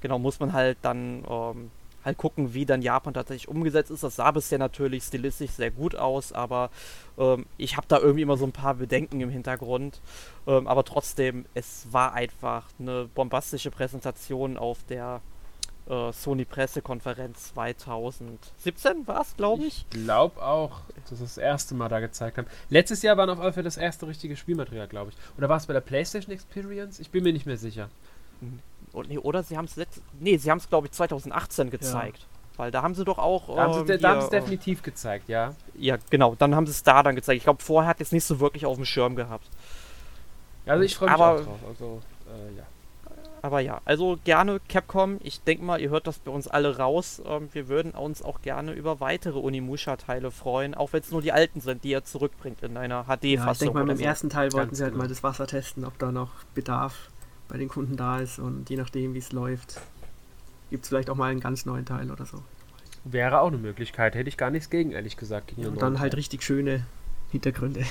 genau, muss man halt dann ähm, halt gucken, wie dann Japan tatsächlich umgesetzt ist. Das sah bisher natürlich stilistisch sehr gut aus, aber ähm, ich habe da irgendwie immer so ein paar Bedenken im Hintergrund. Ähm, aber trotzdem, es war einfach eine bombastische Präsentation auf der äh, Sony Pressekonferenz 2017 war es, glaube ich. Ich glaube auch, dass das, das erste Mal da gezeigt haben. Letztes Jahr war auf jeden Fall das erste richtige Spielmaterial, glaube ich. Oder war es bei der PlayStation Experience? Ich bin mir nicht mehr sicher. Hm. Nee, oder sie haben es nee, sie haben es glaube ich 2018 gezeigt. Ja. Weil da haben sie doch auch. Da haben sie, ähm, es definitiv gezeigt, ja. Ja, genau. Dann haben sie es da dann gezeigt. Ich glaube, vorher hat es nicht so wirklich auf dem Schirm gehabt. Also ich freue mich Aber, auch drauf. Also, äh, ja. aber ja, also gerne Capcom. Ich denke mal, ihr hört das bei uns alle raus. Ähm, wir würden uns auch gerne über weitere Unimusha-Teile freuen, auch wenn es nur die alten sind, die er zurückbringt in einer HD-Fassung. Ja, ich denke mal, beim so. ersten Teil wollten Ganz sie halt genau. mal das Wasser testen, ob da noch Bedarf bei den Kunden da ist und je nachdem, wie es läuft, gibt es vielleicht auch mal einen ganz neuen Teil oder so. Wäre auch eine Möglichkeit. Hätte ich gar nichts gegen, ehrlich gesagt. Gegen Ja, und dann halt Teil. richtig schöne Hintergründe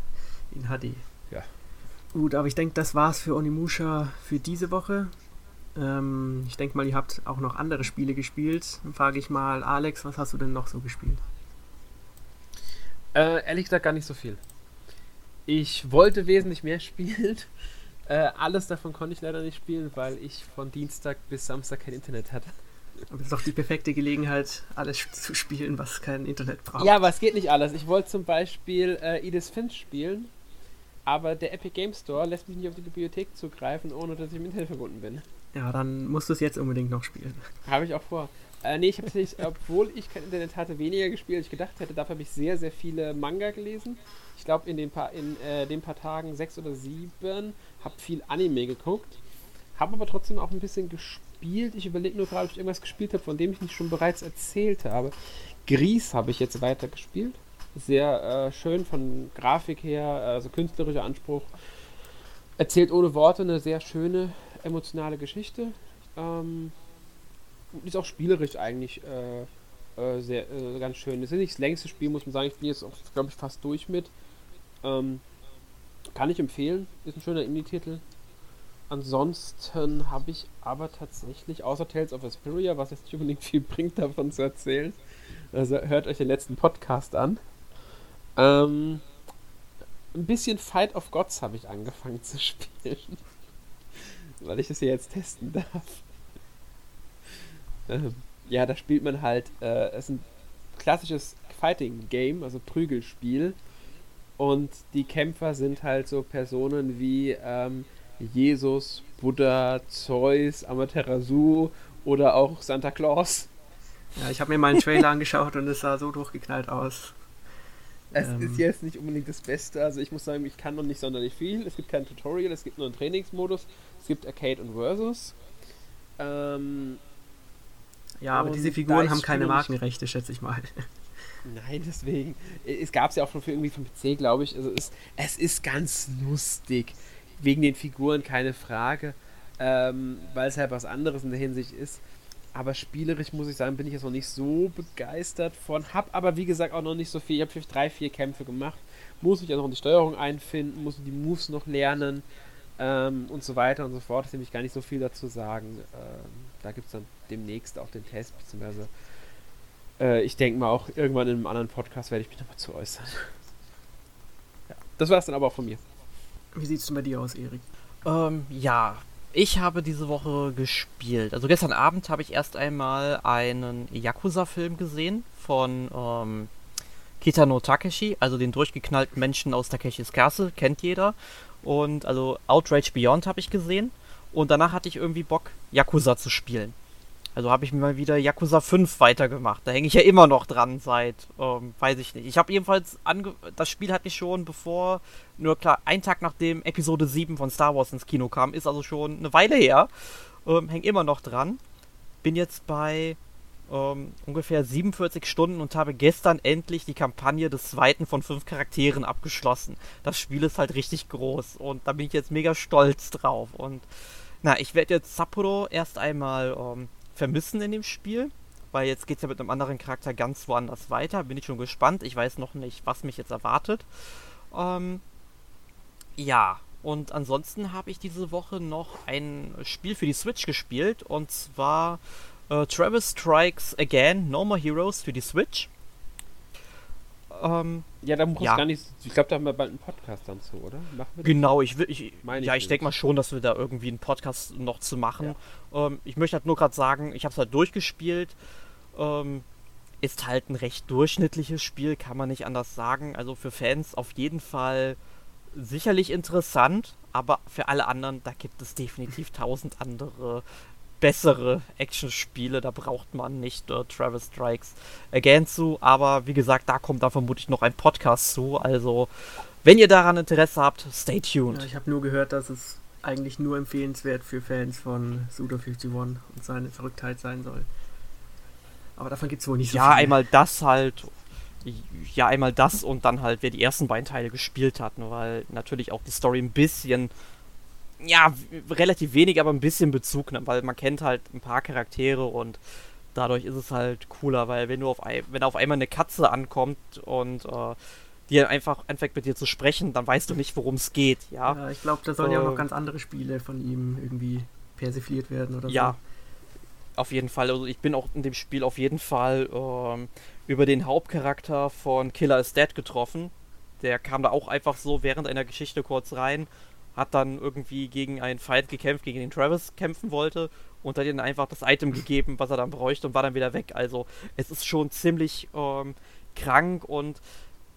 in HD. Ja. Gut, aber ich denke, das war's für Onimusha für diese Woche. Ähm, ich denke mal, ihr habt auch noch andere Spiele gespielt. Dann frage ich mal, Alex, was hast du denn noch so gespielt? Äh, ehrlich gesagt gar nicht so viel. Ich wollte wesentlich mehr spielen. Äh, alles davon konnte ich leider nicht spielen, weil ich von Dienstag bis Samstag kein Internet hatte. Aber das ist doch die perfekte Gelegenheit, alles zu spielen, was kein Internet braucht. Ja, aber es geht nicht alles. Ich wollte zum Beispiel äh, Edith Finch spielen, aber der Epic Game Store lässt mich nicht auf die Bibliothek zugreifen, ohne dass ich im Internet verbunden bin. Ja, dann musst du es jetzt unbedingt noch spielen. Habe ich auch vor. Äh, nee, ich habe tatsächlich, obwohl ich kein Internet hatte, weniger gespielt, als ich gedacht hätte. Dafür habe ich sehr, sehr viele Manga gelesen. Ich glaube, in den paar, in äh, den paar Tagen sechs oder sieben, habe viel Anime geguckt. Habe aber trotzdem auch ein bisschen gespielt. Ich überlege nur gerade, ob ich irgendwas gespielt habe, von dem ich nicht schon bereits erzählt habe. Gries habe ich jetzt weiter gespielt. Sehr äh, schön von Grafik her, also künstlerischer Anspruch. Erzählt ohne Worte eine sehr schöne, emotionale Geschichte. Ähm, ist auch spielerisch eigentlich äh, äh, sehr äh, ganz schön. Es ist nicht das längste Spiel, muss man sagen. Ich bin jetzt glaube ich, fast durch mit. Ähm, kann ich empfehlen. Ist ein schöner Indie-Titel. Ansonsten habe ich aber tatsächlich, außer Tales of Asperia, was jetzt nicht unbedingt viel bringt, davon zu erzählen, also hört euch den letzten Podcast an. Ähm, ein bisschen Fight of Gods habe ich angefangen zu spielen. Weil ich das hier jetzt testen darf. Ähm, ja, da spielt man halt, äh, es ist ein klassisches Fighting-Game, also Prügelspiel. Und die Kämpfer sind halt so Personen wie ähm, Jesus, Buddha, Zeus, Amaterasu oder auch Santa Claus. Ja, ich habe mir mal einen Trailer angeschaut und es sah so durchgeknallt aus. Es Ähm. ist jetzt nicht unbedingt das Beste. Also ich muss sagen, ich kann noch nicht sonderlich viel. Es gibt kein Tutorial, es gibt nur einen Trainingsmodus. Es gibt Arcade und Versus. Ähm, Ja, aber diese Figuren haben keine Markenrechte, schätze ich mal. Nein, deswegen. Es gab es ja auch schon für irgendwie vom PC, glaube ich. Also es, es ist ganz lustig. Wegen den Figuren keine Frage. Ähm, weil es halt was anderes in der Hinsicht ist. Aber spielerisch muss ich sagen, bin ich jetzt noch nicht so begeistert von. Hab aber wie gesagt auch noch nicht so viel. Ich habe vielleicht drei, vier Kämpfe gemacht. Muss mich ja noch in die Steuerung einfinden, muss die Moves noch lernen ähm, und so weiter und so fort. Es nämlich gar nicht so viel dazu sagen. Ähm, da gibt es dann demnächst auch den Test, beziehungsweise äh, ich denke mal auch irgendwann in einem anderen Podcast werde ich mich nochmal zu äußern. ja. Das war es dann aber auch von mir. Wie sieht es denn bei dir aus, Erik? Ähm, ja, ich habe diese Woche gespielt. Also gestern Abend habe ich erst einmal einen Yakuza-Film gesehen von ähm, Kitano Takeshi, also den durchgeknallten Menschen aus Takeshis Castle, kennt jeder. Und also Outrage Beyond habe ich gesehen. Und danach hatte ich irgendwie Bock, Yakuza zu spielen. Also habe ich mir mal wieder Yakuza 5 weitergemacht. Da hänge ich ja immer noch dran seit, ähm, weiß ich nicht. Ich habe jedenfalls, ange das Spiel hatte ich schon bevor, nur klar, ein Tag nachdem Episode 7 von Star Wars ins Kino kam, ist also schon eine Weile her. Ähm, häng immer noch dran. Bin jetzt bei ähm, ungefähr 47 Stunden und habe gestern endlich die Kampagne des zweiten von fünf Charakteren abgeschlossen. Das Spiel ist halt richtig groß und da bin ich jetzt mega stolz drauf. Und na, ich werde jetzt Sapporo erst einmal ähm, vermissen in dem Spiel, weil jetzt geht es ja mit einem anderen Charakter ganz woanders weiter. Bin ich schon gespannt. Ich weiß noch nicht, was mich jetzt erwartet. Ähm, ja, und ansonsten habe ich diese Woche noch ein Spiel für die Switch gespielt und zwar äh, Travis Strikes Again, No More Heroes für die Switch. Ähm, Ja, da muss Ja. gar nicht. Ich glaube, da haben wir bald einen Podcast dann zu, oder? Machen wir das? Genau, ich will, ich, Meine ich ja, ich denke mal schon, dass wir da irgendwie einen Podcast noch zu machen. Ähm, ich möchte halt nur gerade sagen, ich habe es halt durchgespielt. Ähm, ist halt ein recht durchschnittliches Spiel, kann man nicht anders sagen. Also für Fans auf jeden Fall sicherlich interessant, aber für alle anderen, da gibt es definitiv tausend andere bessere Actionspiele. Da braucht man nicht äh, Travis Strikes Again zu. Aber wie gesagt, da kommt da vermutlich noch ein Podcast zu. Also, wenn ihr daran Interesse habt, stay tuned. Ja, ich habe nur gehört, dass es eigentlich nur empfehlenswert für Fans von Sudo51 und seine Verrücktheit sein soll. Aber davon gibt es wohl nicht so Ja, viel. einmal das halt. Ja, einmal das und dann halt, wer die ersten beiden Teile gespielt hat, ne, weil natürlich auch die Story ein bisschen, ja, relativ wenig, aber ein bisschen Bezug nimmt, weil man kennt halt ein paar Charaktere und dadurch ist es halt cooler, weil wenn du auf ein, wenn auf einmal eine Katze ankommt und äh, die einfach anfängt mit dir zu sprechen, dann weißt du nicht, worum es geht, ja. Ja, ich glaube, da sollen ja auch noch Ähm. ganz andere Spiele von ihm irgendwie persifliert werden oder Ja, auf jeden Fall. Also ich bin auch in dem Spiel auf jeden Fall ähm, über den Hauptcharakter von Killer is Dead getroffen. Der kam da auch einfach so während einer Geschichte kurz rein, hat dann irgendwie gegen einen Fight gekämpft, gegen den Travis kämpfen wollte und hat ihm einfach das Item gegeben, was er dann bräuchte und war dann wieder weg. Also es ist schon ziemlich ähm, krank und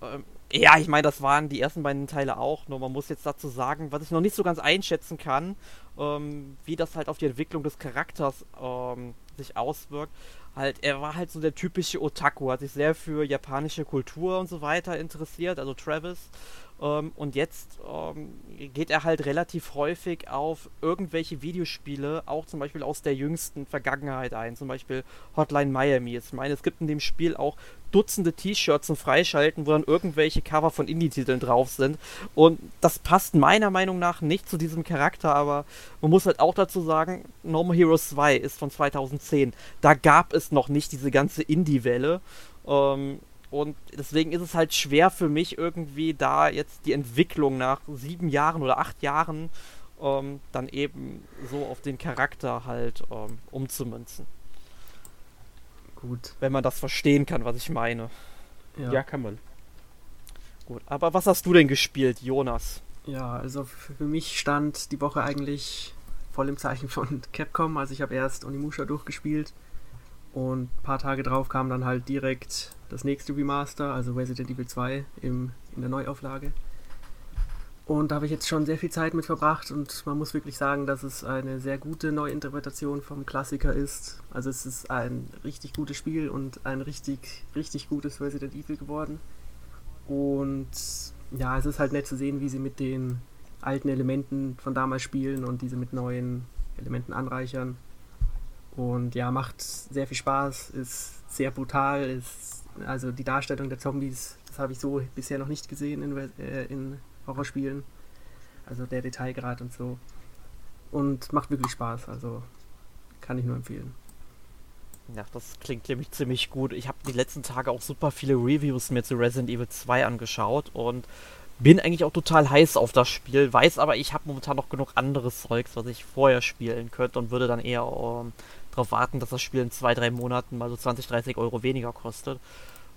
ähm, ja, ich meine, das waren die ersten beiden Teile auch, nur man muss jetzt dazu sagen, was ich noch nicht so ganz einschätzen kann, ähm, wie das halt auf die Entwicklung des Charakters ähm, sich auswirkt. Halt, er war halt so der typische Otaku, hat sich sehr für japanische Kultur und so weiter interessiert, also Travis. Ähm, und jetzt ähm, geht er halt relativ häufig auf irgendwelche Videospiele, auch zum Beispiel aus der jüngsten Vergangenheit ein, zum Beispiel Hotline Miami. Ich meine, es gibt in dem Spiel auch Dutzende T-Shirts zum Freischalten, wo dann irgendwelche Cover von Indie-Titeln drauf sind. Und das passt meiner Meinung nach nicht zu diesem Charakter, aber man muss halt auch dazu sagen, No More Heroes 2 ist von 2010. Da gab es noch nicht diese ganze Indie-Welle. Ähm, und deswegen ist es halt schwer für mich irgendwie da jetzt die Entwicklung nach sieben Jahren oder acht Jahren ähm, dann eben so auf den Charakter halt ähm, umzumünzen. Gut. Wenn man das verstehen kann, was ich meine. Ja. Ja, kann man. Gut, aber was hast du denn gespielt, Jonas? Ja, also für mich stand die Woche eigentlich voll im Zeichen von Capcom. Also ich habe erst Onimusha durchgespielt und ein paar Tage drauf kam dann halt direkt das nächste Remaster, also Resident Evil 2 im, in der Neuauflage. Und da habe ich jetzt schon sehr viel Zeit mit verbracht und man muss wirklich sagen, dass es eine sehr gute Neuinterpretation vom Klassiker ist. Also es ist ein richtig gutes Spiel und ein richtig, richtig gutes Resident Evil geworden. Und ja, es ist halt nett zu sehen, wie sie mit den alten Elementen von damals spielen und diese mit neuen Elementen anreichern. Und ja, macht sehr viel Spaß, ist sehr brutal, ist also die Darstellung der Zombies, das habe ich so bisher noch nicht gesehen in, äh, in Horrorspielen. Also der Detailgrad und so. Und macht wirklich Spaß, also kann ich nur empfehlen. Ja, das klingt nämlich ziemlich gut. Ich habe die letzten Tage auch super viele Reviews mir zu Resident Evil 2 angeschaut und bin eigentlich auch total heiß auf das Spiel, weiß aber, ich habe momentan noch genug anderes Zeugs, was ich vorher spielen könnte und würde dann eher ähm, darauf warten, dass das Spiel in zwei, drei Monaten mal so 20, 30 Euro weniger kostet.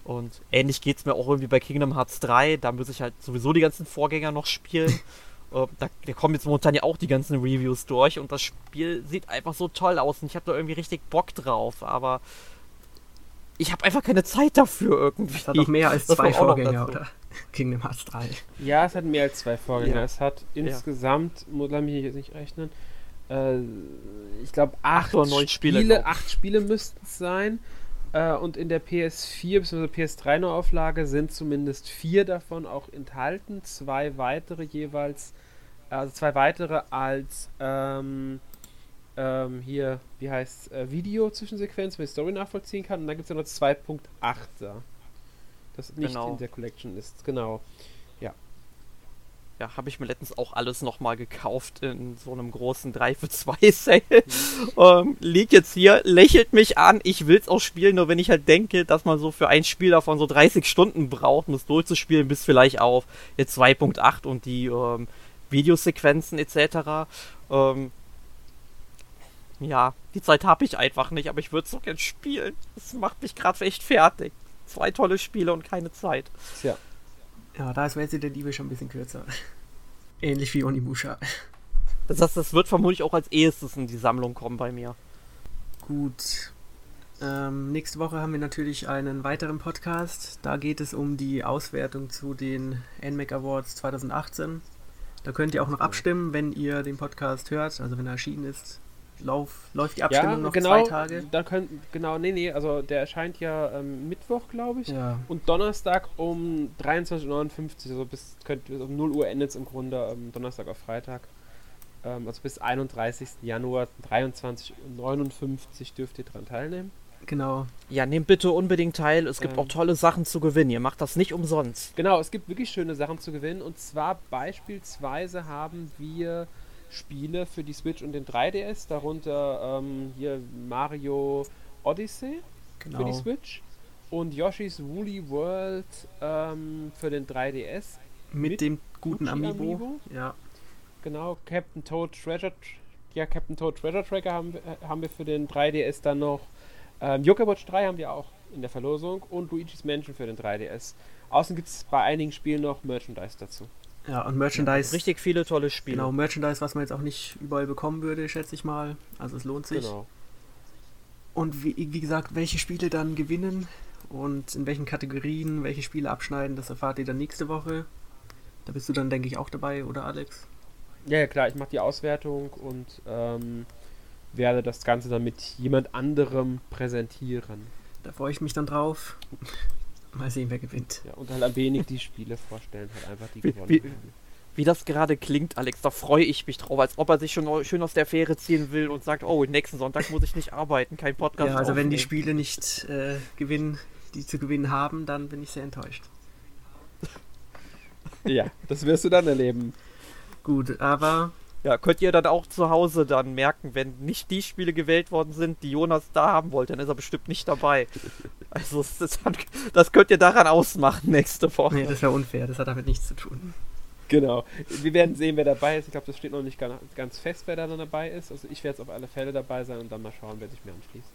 Und ähnlich geht es mir auch irgendwie bei Kingdom Hearts 3. Da muss ich halt sowieso die ganzen Vorgänger noch spielen. äh, da, da kommen jetzt momentan ja auch die ganzen Reviews durch und das Spiel sieht einfach so toll aus und ich habe da irgendwie richtig Bock drauf, aber ich habe einfach keine Zeit dafür irgendwie. Es hat noch mehr als Das zwei Vorgänger, oder? Kingdom Hearts 3. Ja, es hat mehr als zwei Vorgänger. Ja. Es hat insgesamt, muss lass mich jetzt nicht rechnen, äh, ich glaube acht, Acht oder neun Spiele, Spiele, acht Spiele müssten es sein. Äh, und in der PS4 bzw. PS3 Neuauflage sind zumindest vier davon auch enthalten. Zwei weitere jeweils, also zwei weitere als ähm, ähm, hier, wie heißt äh, Video-Zwischensequenz, wo ich Story nachvollziehen kann. Und dann gibt es ja noch 2.8er. Das nicht Genau. in der Collection ist, genau. Ja, habe ich mir letztens auch alles nochmal gekauft in so einem großen 3 für 2 Sale. ähm, liegt jetzt hier, lächelt mich an, ich will's auch spielen, nur wenn ich halt denke, dass man so für ein Spiel davon so 30 Stunden braucht, um es durchzuspielen, bis vielleicht auf jetzt 2.8 und die ähm, Videosequenzen etc. Ähm, ja, die Zeit habe ich einfach nicht, aber ich würde so gern spielen. Das macht mich gerade echt fertig. Zwei tolle Spiele und keine Zeit. Tja. Ja, da ist Resident Evil schon ein bisschen kürzer. Ähnlich wie Onimusha. Das heißt, das wird vermutlich auch als ehestes in die Sammlung kommen bei mir. Gut. Ähm, nächste Woche haben wir natürlich einen weiteren Podcast. Da geht es um die Auswertung zu den NMAC Awards 2018. Da könnt ihr auch noch abstimmen, wenn ihr den Podcast hört, also wenn er erschienen ist. Lauf, läuft die Abstimmung noch genau, zwei Tage? Da könnt, genau, nee, nee, also der erscheint ja ähm, Mittwoch, glaube ich. Ja. Und Donnerstag um 23.59 Uhr, also bis könnt, um 0 Uhr endet es im Grunde, ähm, Donnerstag auf Freitag. Ähm, also bis 31. Januar 23 und 59 dürft ihr dran teilnehmen. Genau. Ja, nehmt bitte unbedingt teil. Es gibt Ähm. auch tolle Sachen zu gewinnen. Ihr macht das nicht umsonst. Genau, es gibt wirklich schöne Sachen zu gewinnen. Und zwar beispielsweise haben wir Spiele für die Switch und den 3DS, darunter ähm, hier Mario Odyssey für die Genau. Switch und Yoshi's Woolly World ähm, für den 3DS. Mit, Mit dem guten Amiibo. Amiibo? Ja. Genau, Captain Toad Treasure Tr- ja, Captain Toad Treasure Tracker haben, wir- äh, haben wir für den 3DS dann noch. Ähm, Yokai Watch 3 haben wir auch in der Verlosung und Luigi's Mansion für den 3DS. Außen gibt es bei einigen Spielen noch Merchandise dazu. Ja, und Merchandise. Richtig viele tolle Spiele. Genau, Merchandise, was man jetzt auch nicht überall bekommen würde, schätze ich mal. Also es lohnt sich. Genau. Und wie, wie gesagt, welche Spiele dann gewinnen und in welchen Kategorien welche Spiele abschneiden, das erfahrt ihr dann nächste Woche. Da bist du dann, denke ich, auch dabei, oder Alex? Ja, ja klar, ich mache die Auswertung und ähm, werde das Ganze dann mit jemand anderem präsentieren. Da freue ich mich dann drauf. Mal sehen, wer gewinnt. Ja, und halt ein wenig die Spiele vorstellen, halt einfach die Wie- gewonnen wie- haben. Wie das gerade klingt, Alex, da freue ich mich drauf, als ob er sich schon schön aus der Fähre ziehen will und sagt, oh, nächsten Sonntag muss ich nicht arbeiten, kein Podcast Ja, also wenn die aufnehmen. Spiele nicht äh, gewinnen, die zu gewinnen haben, dann bin ich sehr enttäuscht. Ja, das wirst du dann erleben. Gut, aber Ja, könnt ihr dann auch zu Hause dann merken, wenn nicht die Spiele gewählt worden sind, die Jonas da haben wollte, dann ist er bestimmt nicht dabei. Also ist, das könnt ihr daran ausmachen nächste Woche. nee, das wäre unfair, das hat damit nichts zu tun. Genau. Wir werden sehen, wer dabei ist. Ich glaube, das steht noch nicht ganz, ganz fest, wer da dann dabei ist. Also ich werde jetzt auf alle Fälle dabei sein und dann mal schauen, wer sich mir anschließt.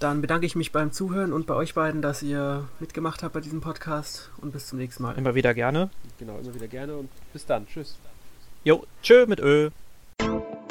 Dann bedanke ich mich beim Zuhören und bei euch beiden, dass ihr mitgemacht habt bei diesem Podcast und bis zum nächsten Mal. Immer wieder gerne. Genau, immer wieder gerne und bis dann. Tschüss. Jo, tschö mit Ö. Música